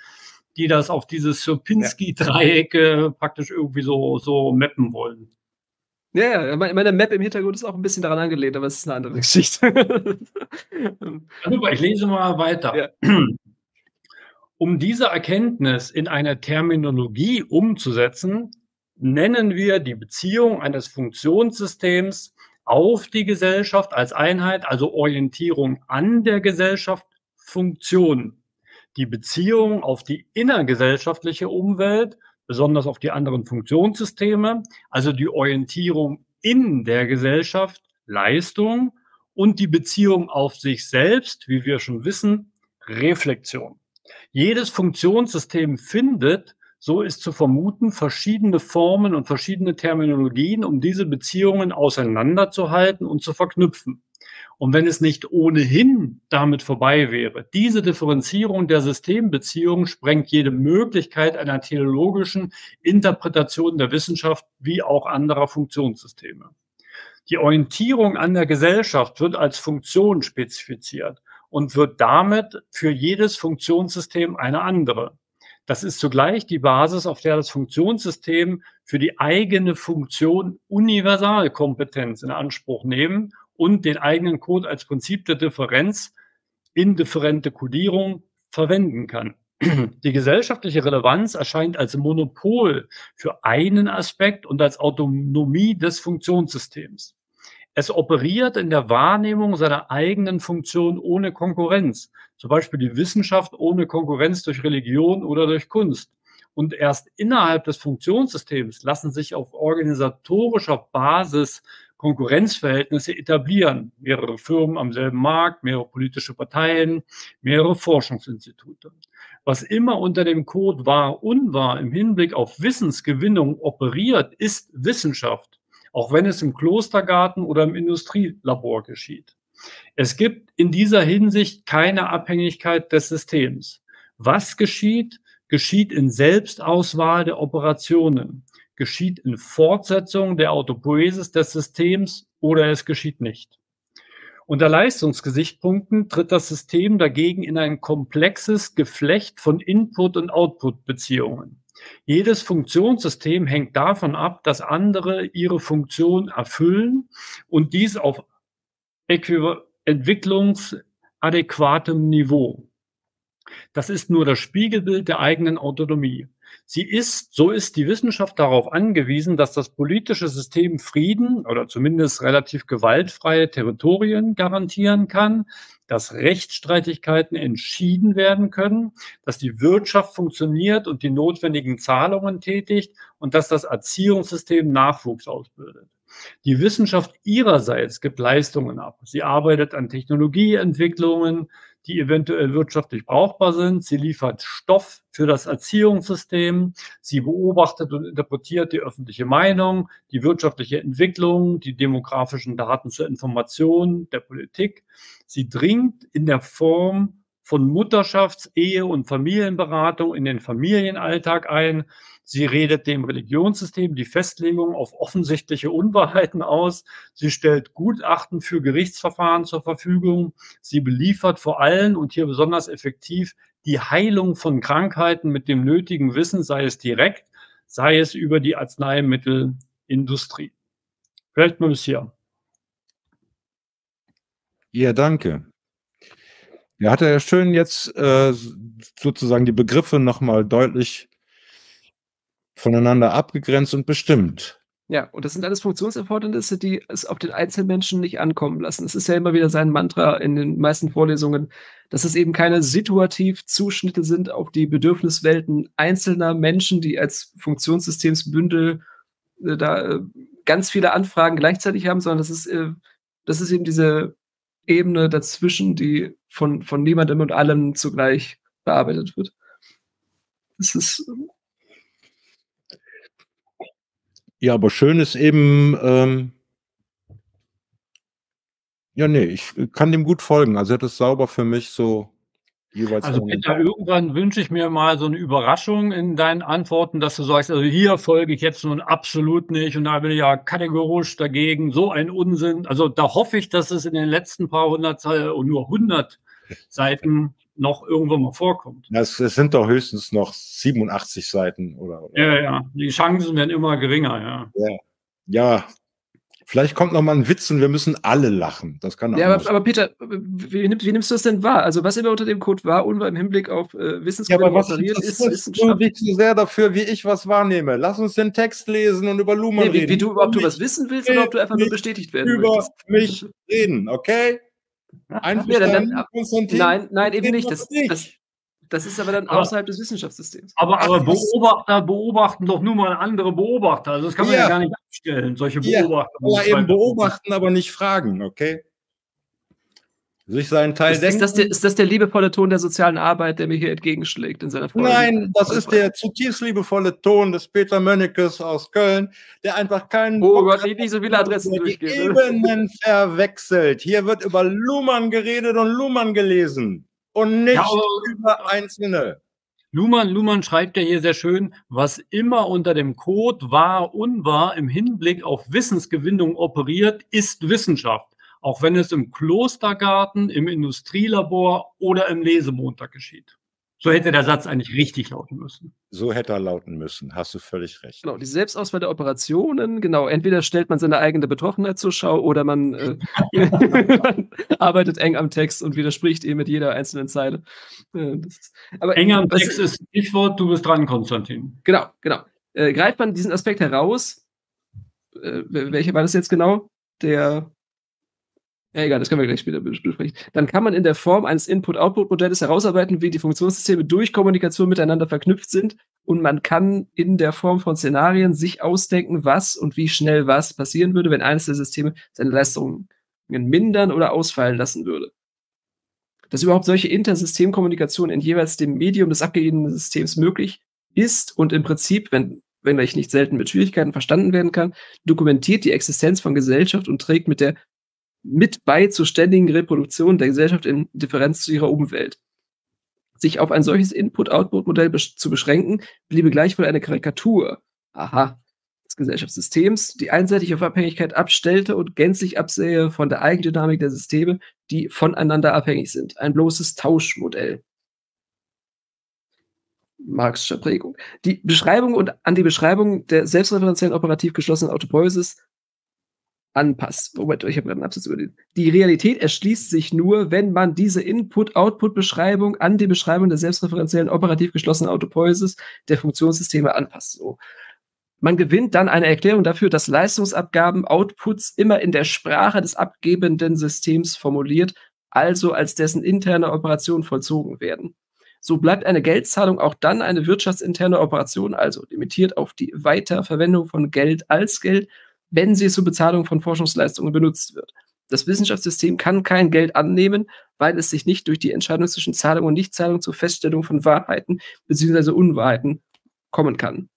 die das auf dieses Sierpinski-Dreiecke ja. praktisch irgendwie so, so mappen wollen. Ja, ja, meine Map im Hintergrund ist auch ein bisschen daran angelehnt, aber es ist eine andere Geschichte. ich lese mal weiter. Ja. Um diese Erkenntnis in eine Terminologie umzusetzen, nennen wir die Beziehung eines Funktionssystems auf die Gesellschaft als Einheit, also Orientierung an der Gesellschaft, Funktion. Die Beziehung auf die innergesellschaftliche Umwelt, besonders auf die anderen Funktionssysteme, also die Orientierung in der Gesellschaft, Leistung und die Beziehung auf sich selbst, wie wir schon wissen, Reflexion. Jedes Funktionssystem findet, so ist zu vermuten, verschiedene Formen und verschiedene Terminologien, um diese Beziehungen auseinanderzuhalten und zu verknüpfen. Und wenn es nicht ohnehin damit vorbei wäre, diese Differenzierung der Systembeziehungen sprengt jede Möglichkeit einer theologischen Interpretation der Wissenschaft wie auch anderer Funktionssysteme. Die Orientierung an der Gesellschaft wird als Funktion spezifiziert und wird damit für jedes Funktionssystem eine andere. Das ist zugleich die Basis, auf der das Funktionssystem für die eigene Funktion Universalkompetenz in Anspruch nehmen und den eigenen Code als Prinzip der Differenz, indifferente Codierung verwenden kann. Die gesellschaftliche Relevanz erscheint als Monopol für einen Aspekt und als Autonomie des Funktionssystems. Es operiert in der Wahrnehmung seiner eigenen Funktion ohne Konkurrenz, zum Beispiel die Wissenschaft ohne Konkurrenz durch Religion oder durch Kunst. Und erst innerhalb des Funktionssystems lassen sich auf organisatorischer Basis Konkurrenzverhältnisse etablieren. Mehrere Firmen am selben Markt, mehrere politische Parteien, mehrere Forschungsinstitute. Was immer unter dem Code wahr, unwahr im Hinblick auf Wissensgewinnung operiert, ist Wissenschaft auch wenn es im Klostergarten oder im Industrielabor geschieht. Es gibt in dieser Hinsicht keine Abhängigkeit des Systems. Was geschieht, geschieht in Selbstauswahl der Operationen, geschieht in Fortsetzung der Autopoesis des Systems oder es geschieht nicht. Unter Leistungsgesichtspunkten tritt das System dagegen in ein komplexes Geflecht von Input- und Output-Beziehungen. Jedes Funktionssystem hängt davon ab, dass andere ihre Funktion erfüllen und dies auf entwicklungsadäquatem Niveau. Das ist nur das Spiegelbild der eigenen Autonomie. Sie ist, so ist die Wissenschaft darauf angewiesen, dass das politische System Frieden oder zumindest relativ gewaltfreie Territorien garantieren kann, dass Rechtsstreitigkeiten entschieden werden können, dass die Wirtschaft funktioniert und die notwendigen Zahlungen tätigt und dass das Erziehungssystem Nachwuchs ausbildet. Die Wissenschaft ihrerseits gibt Leistungen ab. Sie arbeitet an Technologieentwicklungen, die eventuell wirtschaftlich brauchbar sind. Sie liefert Stoff für das Erziehungssystem. Sie beobachtet und interpretiert die öffentliche Meinung, die wirtschaftliche Entwicklung, die demografischen Daten zur Information der Politik. Sie dringt in der Form von Mutterschafts-, Ehe- und Familienberatung in den Familienalltag ein. Sie redet dem Religionssystem die Festlegung auf offensichtliche Unwahrheiten aus. Sie stellt Gutachten für Gerichtsverfahren zur Verfügung. Sie beliefert vor allem und hier besonders effektiv die Heilung von Krankheiten mit dem nötigen Wissen, sei es direkt, sei es über die Arzneimittelindustrie. Vielleicht mal bis hier. Ja, danke. Er hatte ja schön jetzt äh, sozusagen die Begriffe nochmal deutlich voneinander abgegrenzt und bestimmt. Ja, und das sind alles Funktionserfordernisse, die es auf den Einzelmenschen nicht ankommen lassen. Es ist ja immer wieder sein Mantra in den meisten Vorlesungen, dass es eben keine situativ Zuschnitte sind auf die Bedürfniswelten einzelner Menschen, die als Funktionssystemsbündel äh, da äh, ganz viele Anfragen gleichzeitig haben, sondern das ist, äh, das ist eben diese Ebene dazwischen, die von, von niemandem und allem zugleich bearbeitet wird. Das ist. Ja, aber schön ist eben, ähm, ja, nee, ich kann dem gut folgen. Also das ist sauber für mich so jeweils. Also Peter, irgendwann wünsche ich mir mal so eine Überraschung in deinen Antworten, dass du sagst, also hier folge ich jetzt nun absolut nicht und da bin ich ja kategorisch dagegen, so ein Unsinn. Also da hoffe ich, dass es in den letzten paar hundert und nur hundert Seiten noch irgendwo mal vorkommt. Es, sind doch höchstens noch 87 Seiten oder, oder. Ja, ja. Die Chancen werden immer geringer, ja. Ja, ja Vielleicht kommt noch mal ein Witz und wir müssen alle lachen. Das kann auch Ja, aber, aber, Peter, wie, nimmst, wie, nimmst du das denn wahr? Also, was immer unter dem Code wahr, unwahr im Hinblick auf äh, Wissensquellen ja, operiert, ist Wissenschaft. nicht so sehr dafür, wie ich was wahrnehme. Lass uns den Text lesen und über Luhmann nee, wie, reden. Wie du, ob du was wissen willst oder ob du einfach nur bestätigt werden über möchtest. mich reden, okay? Einverstanden, ja, dann, dann, Nein, nein, eben nicht. Das, das, das ist aber dann aber, außerhalb des Wissenschaftssystems. Aber, aber Beobachter beobachten doch nur mal andere Beobachter. Also das kann man ja, ja gar nicht abstellen, solche Beobachter. Ja, aber eben beobachten, aber nicht fragen, okay? Sich seinen Teil ist, ist, das der, ist das der liebevolle Ton der sozialen Arbeit, der mir hier entgegenschlägt in seiner Freude? Nein, das ist der zutiefst liebevolle Ton des Peter Mönnekes aus Köln, der einfach keinen oh Bock Gott, nicht so viele Adressen durchgehen. Ebenen verwechselt. Hier wird über Luhmann geredet und Luhmann gelesen und nicht ja, über einzelne. Luhmann, Luhmann schreibt ja hier sehr schön, was immer unter dem Code wahr, unwahr im Hinblick auf Wissensgewinnung operiert, ist Wissenschaft. Auch wenn es im Klostergarten, im Industrielabor oder im Lesemontag geschieht. So hätte der Satz eigentlich richtig lauten müssen. So hätte er lauten müssen, hast du völlig recht. Genau, die Selbstauswahl der Operationen, genau, entweder stellt man seine eigene Betroffenheit zur Schau oder man, äh, man arbeitet eng am Text und widerspricht ihm mit jeder einzelnen Zeile. Äh, ist, aber eng am Text ist Stichwort, du bist dran, Konstantin. Genau, genau. Äh, greift man diesen Aspekt heraus, äh, welcher war das jetzt genau? Der ja, egal, das können wir gleich später besprechen. Dann kann man in der Form eines Input-Output-Modells herausarbeiten, wie die Funktionssysteme durch Kommunikation miteinander verknüpft sind. Und man kann in der Form von Szenarien sich ausdenken, was und wie schnell was passieren würde, wenn eines der Systeme seine Leistungen mindern oder ausfallen lassen würde. Dass überhaupt solche Intersystemkommunikation in jeweils dem Medium des abgegebenen Systems möglich ist und im Prinzip, wenn wenn ich nicht selten mit Schwierigkeiten verstanden werden kann, dokumentiert die Existenz von Gesellschaft und trägt mit der mit bei zur ständigen Reproduktion der Gesellschaft in Differenz zu ihrer Umwelt. Sich auf ein solches Input-Output-Modell besch zu beschränken, bliebe gleichwohl eine Karikatur. Aha. Des Gesellschaftssystems, die einseitig auf Abhängigkeit abstellte und gänzlich absähe von der Eigendynamik der Systeme, die voneinander abhängig sind. Ein bloßes Tauschmodell. Marxischer Prägung. Die Beschreibung und an die Beschreibung der selbstreferenziellen operativ geschlossenen Autopoiesis anpasst. Moment, ich habe gerade einen Absatz über. Die Realität erschließt sich nur, wenn man diese Input-Output-Beschreibung an die Beschreibung der selbstreferenziellen operativ geschlossenen Autopoiesis der Funktionssysteme anpasst. So. Man gewinnt dann eine Erklärung dafür, dass Leistungsabgaben Outputs immer in der Sprache des abgebenden Systems formuliert, also als dessen interne Operationen vollzogen werden. So bleibt eine Geldzahlung auch dann eine wirtschaftsinterne Operation, also limitiert auf die Weiterverwendung von Geld als Geld wenn sie zur Bezahlung von Forschungsleistungen benutzt wird. Das Wissenschaftssystem kann kein Geld annehmen, weil es sich nicht durch die Entscheidung zwischen Zahlung und Nichtzahlung zur Feststellung von Wahrheiten bzw. Unwahrheiten kommen kann.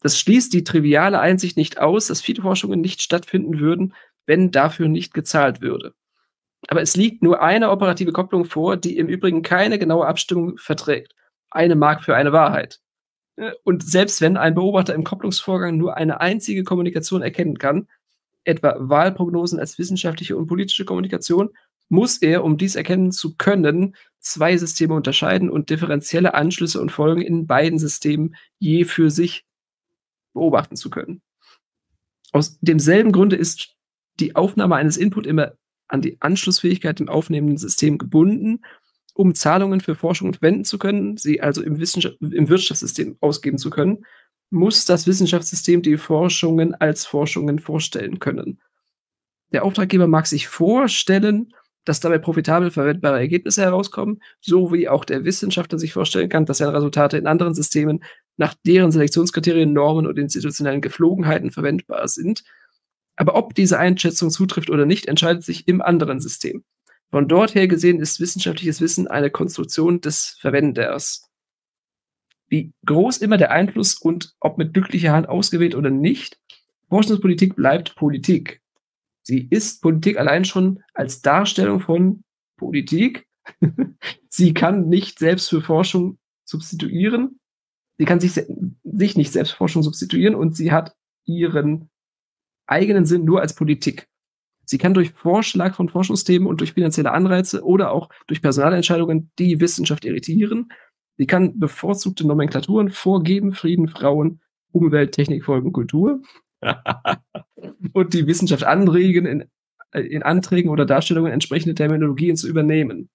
Das schließt die triviale Einsicht nicht aus, dass viele Forschungen nicht stattfinden würden, wenn dafür nicht gezahlt würde. Aber es liegt nur eine operative Kopplung vor, die im Übrigen keine genaue Abstimmung verträgt. Eine Mark für eine Wahrheit. Und selbst wenn ein Beobachter im Kopplungsvorgang nur eine einzige Kommunikation erkennen kann, etwa Wahlprognosen als wissenschaftliche und politische Kommunikation, muss er, um dies erkennen zu können, zwei Systeme unterscheiden und differenzielle Anschlüsse und Folgen in beiden Systemen je für sich beobachten zu können. Aus demselben Grunde ist die Aufnahme eines Input immer an die Anschlussfähigkeit im aufnehmenden System gebunden um Zahlungen für Forschung verwenden zu können, sie also im, im Wirtschaftssystem ausgeben zu können, muss das Wissenschaftssystem die Forschungen als Forschungen vorstellen können. Der Auftraggeber mag sich vorstellen, dass dabei profitabel verwendbare Ergebnisse herauskommen, so wie auch der Wissenschaftler sich vorstellen kann, dass seine Resultate in anderen Systemen nach deren Selektionskriterien, Normen und institutionellen Geflogenheiten verwendbar sind. Aber ob diese Einschätzung zutrifft oder nicht, entscheidet sich im anderen System. Von dort her gesehen ist wissenschaftliches Wissen eine Konstruktion des Verwenders. Wie groß immer der Einfluss und ob mit glücklicher Hand ausgewählt oder nicht, Forschungspolitik bleibt Politik. Sie ist Politik allein schon als Darstellung von Politik. sie kann nicht selbst für Forschung substituieren. Sie kann sich, sich nicht selbst für Forschung substituieren und sie hat ihren eigenen Sinn nur als Politik. Sie kann durch Vorschlag von Forschungsthemen und durch finanzielle Anreize oder auch durch Personalentscheidungen die Wissenschaft irritieren. Sie kann bevorzugte Nomenklaturen vorgeben, Frieden, Frauen, Umwelt, Technik, Folgen, Kultur. und die Wissenschaft anregen, in, in Anträgen oder Darstellungen entsprechende Terminologien zu übernehmen.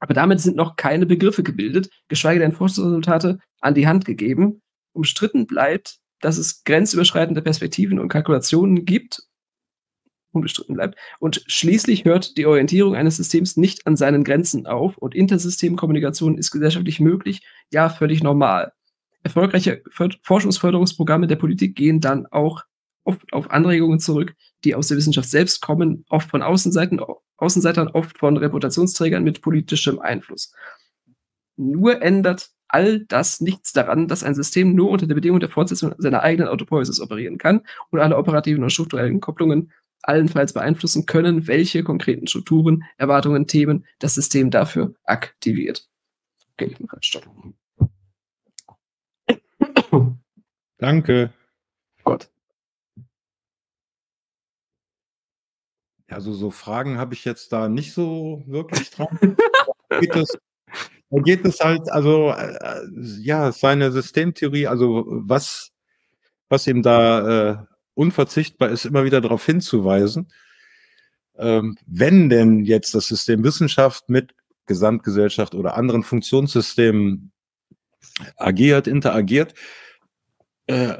Aber damit sind noch keine Begriffe gebildet, geschweige denn Forschungsresultate an die Hand gegeben. Umstritten bleibt, dass es grenzüberschreitende Perspektiven und Kalkulationen gibt, unbestritten bleibt. Und schließlich hört die Orientierung eines Systems nicht an seinen Grenzen auf und Intersystemkommunikation ist gesellschaftlich möglich, ja völlig normal. Erfolgreiche Forschungsförderungsprogramme der Politik gehen dann auch oft auf Anregungen zurück, die aus der Wissenschaft selbst kommen, oft von Außenseiten, Außenseitern, oft von Reputationsträgern mit politischem Einfluss. Nur ändert all das nichts daran, dass ein System nur unter der Bedingung der Fortsetzung seiner eigenen Autopoiesis operieren kann und alle operativen und strukturellen Kopplungen allenfalls beeinflussen können, welche konkreten Strukturen, Erwartungen, Themen das System dafür aktiviert. Okay, ich mache Stopp. Danke. Gott. Also so Fragen habe ich jetzt da nicht so wirklich dran. da, geht es, da geht es halt, also äh, ja, seine Systemtheorie, also was, was ihm da äh, unverzichtbar ist, immer wieder darauf hinzuweisen, ähm, wenn denn jetzt das System Wissenschaft mit Gesamtgesellschaft oder anderen Funktionssystemen agiert, interagiert, äh,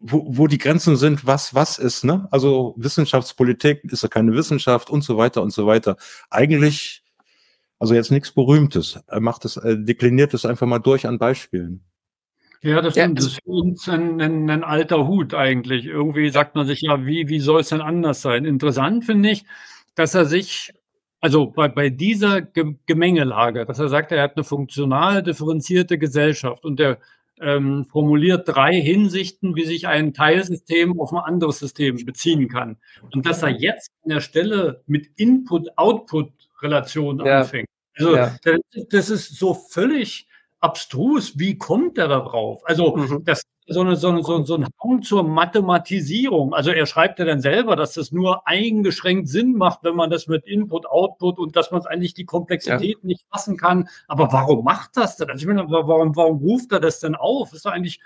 wo, wo die Grenzen sind, was was ist, ne? Also Wissenschaftspolitik ist ja keine Wissenschaft und so weiter und so weiter. Eigentlich, also jetzt nichts Berühmtes. Er macht es, er dekliniert es einfach mal durch an Beispielen. Ja, das, ja, das ist für uns ein, ein, ein, alter Hut eigentlich. Irgendwie sagt man sich ja, wie, wie soll es denn anders sein? Interessant finde ich, dass er sich, also bei, bei dieser Gemengelage, dass er sagt, er hat eine funktional differenzierte Gesellschaft und der ähm, formuliert drei Hinsichten, wie sich ein Teilsystem auf ein anderes System beziehen kann. Und dass er jetzt an der Stelle mit Input-Output-Relation ja. anfängt. Also ja. das ist so völlig abstrus. Wie kommt er da drauf? Also mhm. das so, eine, so, eine, so, so ein Hang zur Mathematisierung. Also er schreibt ja dann selber, dass das nur eingeschränkt Sinn macht, wenn man das mit Input, Output und dass man es eigentlich die Komplexität ja. nicht fassen kann. Aber warum macht das denn? Also ich meine, warum, warum ruft er das denn auf? ist doch eigentlich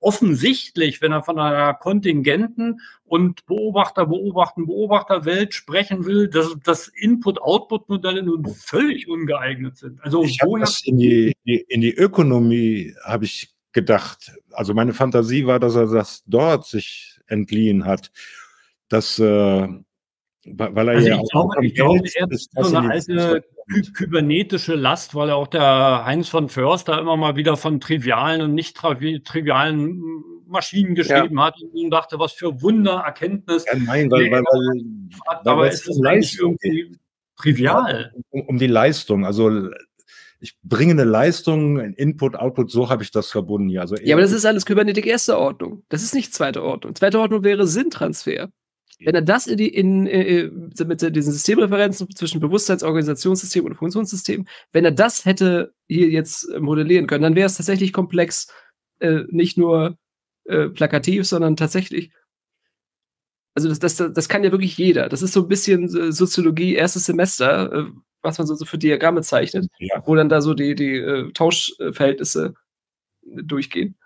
offensichtlich, wenn er von einer kontingenten und Beobachter, Beobachten, Beobachterwelt sprechen will, dass, dass Input-Output-Modelle nun völlig ungeeignet sind. Also ich habe das in die, in die Ökonomie habe ich gedacht. Also meine Fantasie war, dass er das dort sich entliehen hat. Dass, äh, weil er also ja ich glaube, ich glaube, er ist so eine alte kybernetische Last, weil auch der Heinz von Förster immer mal wieder von trivialen und nicht trivialen Maschinen geschrieben ja. hat und dachte, was für Wundererkenntnis. Ja, nein, weil, weil, weil, hat, aber es ist eigentlich irgendwie trivial. Um, um, die Leistung, also ich bringe eine Leistung, ein Input, Output, so habe ich das verbunden hier. Also ja, aber das ist alles Kybernetik erste Ordnung. Das ist nicht zweite Ordnung. Zweite Ordnung wäre Sinntransfer. Wenn er das in die, in, in, äh, mit diesen Systemreferenzen zwischen Bewusstseins-, Organisationssystem und Funktionssystem, wenn er das hätte hier jetzt modellieren können, dann wäre es tatsächlich komplex, äh, nicht nur äh, plakativ, sondern tatsächlich. Also das, das, das kann ja wirklich jeder. Das ist so ein bisschen Soziologie erstes Semester, äh, was man so, so für Diagramme zeichnet, ja. wo dann da so die, die äh, Tauschverhältnisse durchgehen.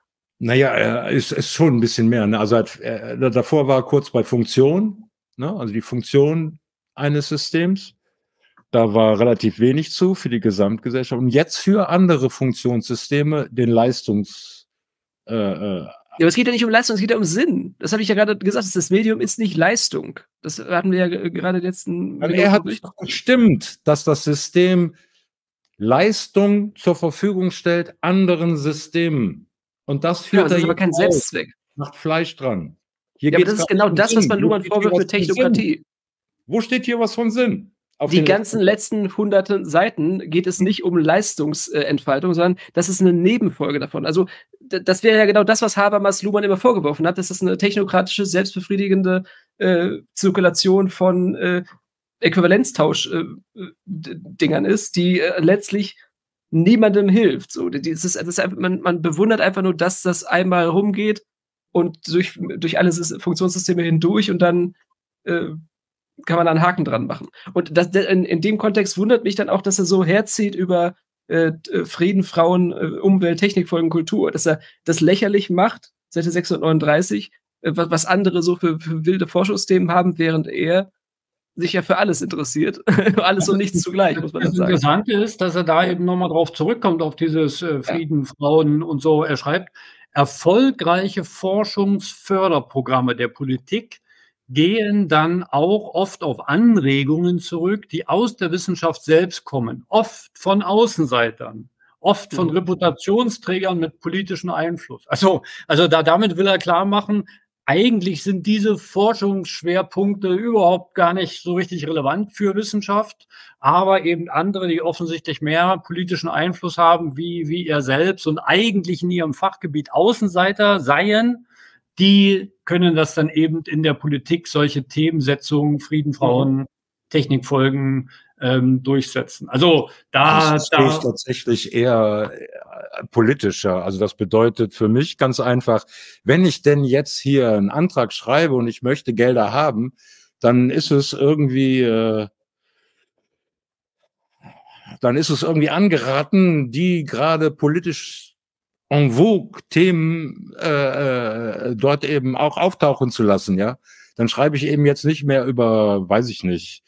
Naja, er ist, ist schon ein bisschen mehr. Ne? Also hat, er, davor war er kurz bei Funktion, ne? also die Funktion eines Systems. Da war relativ wenig zu für die Gesamtgesellschaft. Und jetzt für andere Funktionssysteme den Leistungsabgleich. Äh, Ja, aber es geht ja nicht um Leistung, es geht ja um Sinn. Das habe ich ja gerade gesagt, das Medium ist nicht Leistung. Das hatten wir ja gerade letzten. Er hat bestimmt, dass das System Leistung zur Verfügung stellt anderen Systemen. Und das führt ja, das ist aber kein Selbstzweck. Macht Fleisch dran. Hier ja, aber das ist genau das, was man Luhmann vorwirft mit Technokratie. Wo steht hier was von Sinn? Auf die ganzen letzten hunderten Seiten geht es nicht um Leistungsentfaltung, sondern das ist eine Nebenfolge davon. Also das wäre ja genau das, was Habermas Luhmann immer vorgeworfen hat, dass das eine technokratische, selbstbefriedigende äh, Zirkulation von äh, Äquivalenztausch-Dingern äh, ist, die äh, letztlich niemandem hilft. So, ist, das ist, man, man bewundert einfach nur, dass das einmal rumgeht und durch, durch alle Funktionssysteme hindurch und dann äh, kann man da einen Haken dran machen. Und das, in, in, dem Kontext wundert mich dann auch, dass er so herzieht über äh, äh Frieden, Frauen, äh, Umwelt, Technik, Folgen, Kultur, dass er das lächerlich macht, Seite 639, äh, was, was andere so für, für wilde Forschungsthemen haben, während er sich ja für alles interessiert. alles und nichts zugleich, muss man das sagen. Das Interessante ist, dass er da eben nochmal drauf zurückkommt, auf dieses äh, Frieden, ja. Frauen und so. Er schreibt, erfolgreiche Forschungsförderprogramme der Politik gehen dann auch oft auf Anregungen zurück, die aus der Wissenschaft selbst kommen, oft von Außenseitern, oft von mhm. Reputationsträgern mit politischem Einfluss. Also, also da, damit will er klar machen, eigentlich sind diese Forschungsschwerpunkte überhaupt gar nicht so richtig relevant für Wissenschaft, aber eben andere, die offensichtlich mehr politischen Einfluss haben, wie, wie er selbst und eigentlich in ihrem Fachgebiet Außenseiter seien, die können das dann eben in der Politik solche Themensetzungen, Frieden, Frauen, mhm. Technikfolgen ähm, durchsetzen. Also da, das da ist tatsächlich eher äh, politischer. Also das bedeutet für mich ganz einfach, wenn ich denn jetzt hier einen Antrag schreibe und ich möchte Gelder haben, dann ist es irgendwie äh, dann ist es irgendwie angeraten, die gerade politisch en vogue Themen äh, äh, dort eben auch auftauchen zu lassen, ja. Dann schreibe ich eben jetzt nicht mehr über, weiß ich nicht,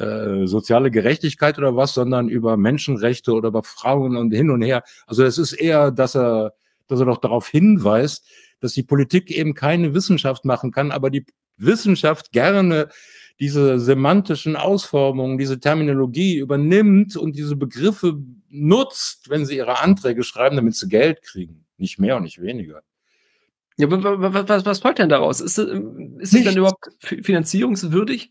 äh, soziale Gerechtigkeit oder was, sondern über Menschenrechte oder über Frauen und hin und her. Also es ist eher, dass er, dass er doch darauf hinweist, dass die Politik eben keine Wissenschaft machen kann, aber die Wissenschaft gerne diese semantischen Ausformungen, diese Terminologie übernimmt und diese Begriffe nutzt, wenn sie ihre Anträge schreiben, damit sie Geld kriegen. Nicht mehr und nicht weniger. Ja, was, was, was folgt denn daraus? Ist, ist es dann überhaupt finanzierungswürdig?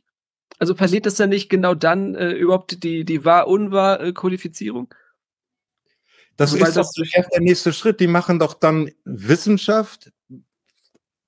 Also passiert das dann nicht genau dann äh, überhaupt die, die Wahr-Unwahr-Kodifizierung? Das also, ist doch der nächste Schritt. Die machen doch dann Wissenschaft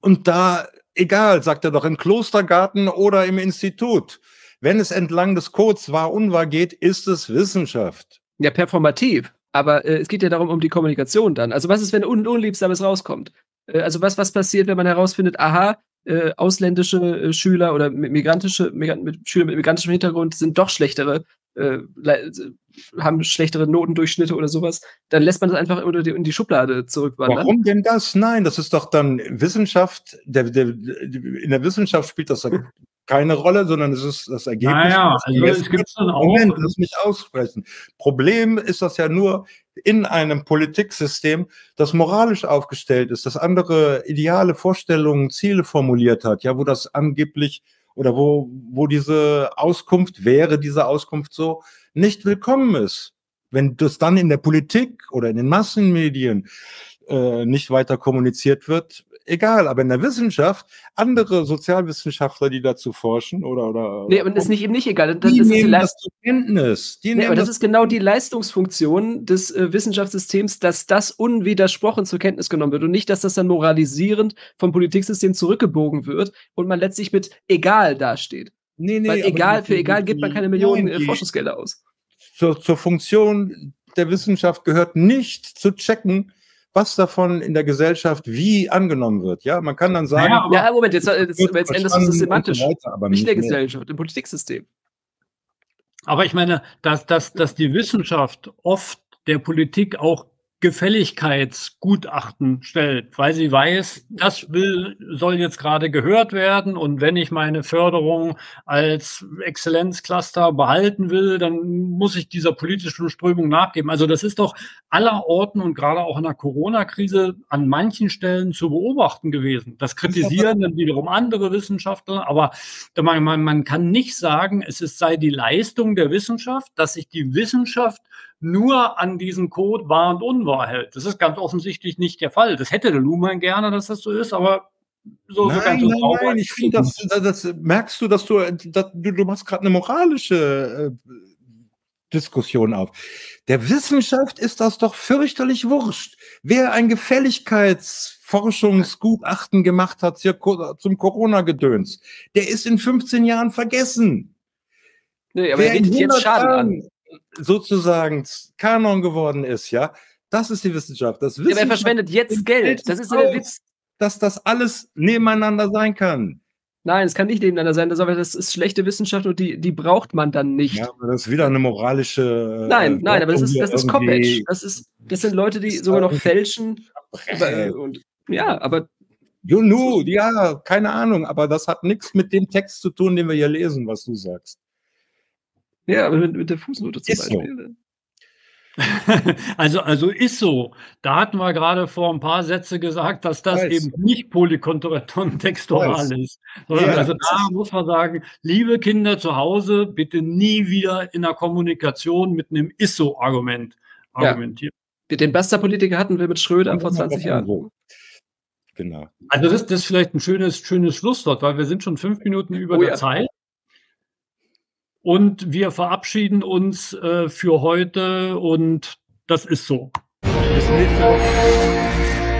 und da, egal, sagt er doch, im Klostergarten oder im Institut. Wenn es entlang des Codes wahr-unwahr geht, ist es Wissenschaft. Ja, performativ. Aber äh, es geht ja darum, um die Kommunikation dann. Also was ist, wenn un Unliebsames rauskommt? Äh, also was, was passiert, wenn man herausfindet, aha, äh, ausländische äh, Schüler oder migrantische Migrant, mit Schüler mit migrantischem Hintergrund sind doch schlechtere, äh, haben schlechtere Notendurchschnitte oder sowas, dann lässt man das einfach die, in die Schublade zurückwandern. Warum denn das? Nein, das ist doch dann Wissenschaft. Der, der, in der Wissenschaft spielt das keine Rolle, sondern es ist das Ergebnis. Naja, also es gibt dann auch. Moment, das nicht aussprechen. Problem ist das ja nur in einem Politiksystem, das moralisch aufgestellt ist, das andere ideale Vorstellungen, Ziele formuliert hat, ja, wo das angeblich oder wo, wo diese Auskunft wäre, diese Auskunft so nicht willkommen ist. Wenn das dann in der Politik oder in den Massenmedien äh, nicht weiter kommuniziert wird, egal, aber in der Wissenschaft, andere Sozialwissenschaftler, die dazu forschen oder. oder nee, aber das ist nicht, eben nicht egal. Das, die das nehmen das zur Kenntnis. Die nee, aber das, das, ist genau die Leistungsfunktion des äh, Wissenschaftssystems, dass das unwidersprochen zur Kenntnis genommen wird und nicht, dass das dann moralisierend vom Politiksystem zurückgebogen wird und man letztlich mit egal dasteht. Nee, nee, Weil egal, für egal gibt man keine Millionen äh, Forschungsgelder aus. Zur, zur Funktion der Wissenschaft gehört nicht zu checken, was davon in der Gesellschaft wie angenommen wird. Ja, man kann dann sagen. Ja, ja Moment, jetzt, jetzt, jetzt änderst du es systematisch. So weiter, aber nicht in der mehr. Gesellschaft, im Politiksystem. Aber ich meine, dass, dass, dass die Wissenschaft oft der Politik auch Gefälligkeitsgutachten stellt, weil sie weiß, das will, soll jetzt gerade gehört werden und wenn ich meine Förderung als Exzellenzcluster behalten will, dann muss ich dieser politischen Strömung nachgeben. Also das ist doch aller Orten und gerade auch in der Corona-Krise an manchen Stellen zu beobachten gewesen. Das kritisieren dann wiederum andere Wissenschaftler, aber man, man, man kann nicht sagen, es ist, sei die Leistung der Wissenschaft, dass sich die Wissenschaft nur an diesen Code wahr und unwahr hält. Das ist ganz offensichtlich nicht der Fall. Das hätte der Luhmann gerne, dass das so ist, aber so, nein, so ganz nein, nein, ich finde, das, das merkst du, dass du, dass du, du machst gerade eine moralische äh, Diskussion auf. Der Wissenschaft ist das doch fürchterlich wurscht. Wer ein Gefälligkeitsforschungsgutachten gemacht hat zum Corona-Gedöns, der ist in 15 Jahren vergessen. Nee, aber Wer er bietet jetzt Schaden an sozusagen Kanon geworden ist, ja, das ist die Wissenschaft. Das Wissenschaft ja, wer verschwendet jetzt Geld? Das ist ja der Witz. Dass das alles nebeneinander sein kann. Nein, es kann nicht nebeneinander sein. Das, das ist schlechte Wissenschaft und die, die braucht man dann nicht. Ja, aber das ist wieder eine moralische. Äh, nein, äh, nein, aber das ist, das ist Copage. Das, ist, das sind Leute, die sogar noch fälschen. Und, ja, aber. You know, ja, keine Ahnung, aber das hat nichts mit dem Text zu tun, den wir hier lesen, was du sagst. Ja, aber mit, mit der Fußnote zum ist Beispiel. So. Also, also ist so. Da hatten wir gerade vor ein paar Sätze gesagt, dass das Weiß. eben nicht polykontorekton textual ist. Sondern ja, also da muss man sagen, liebe Kinder zu Hause, bitte nie wieder in der Kommunikation mit einem ISO-Argument argumentieren. Ja. Den Basta-Politiker hatten wir mit Schröder vor 20 Jahren. Genau. Also das, das ist vielleicht ein schönes, schönes Schlusswort, weil wir sind schon fünf Minuten über oh, der ja. Zeit. Und wir verabschieden uns äh, für heute und das ist so. Bis nächste Woche.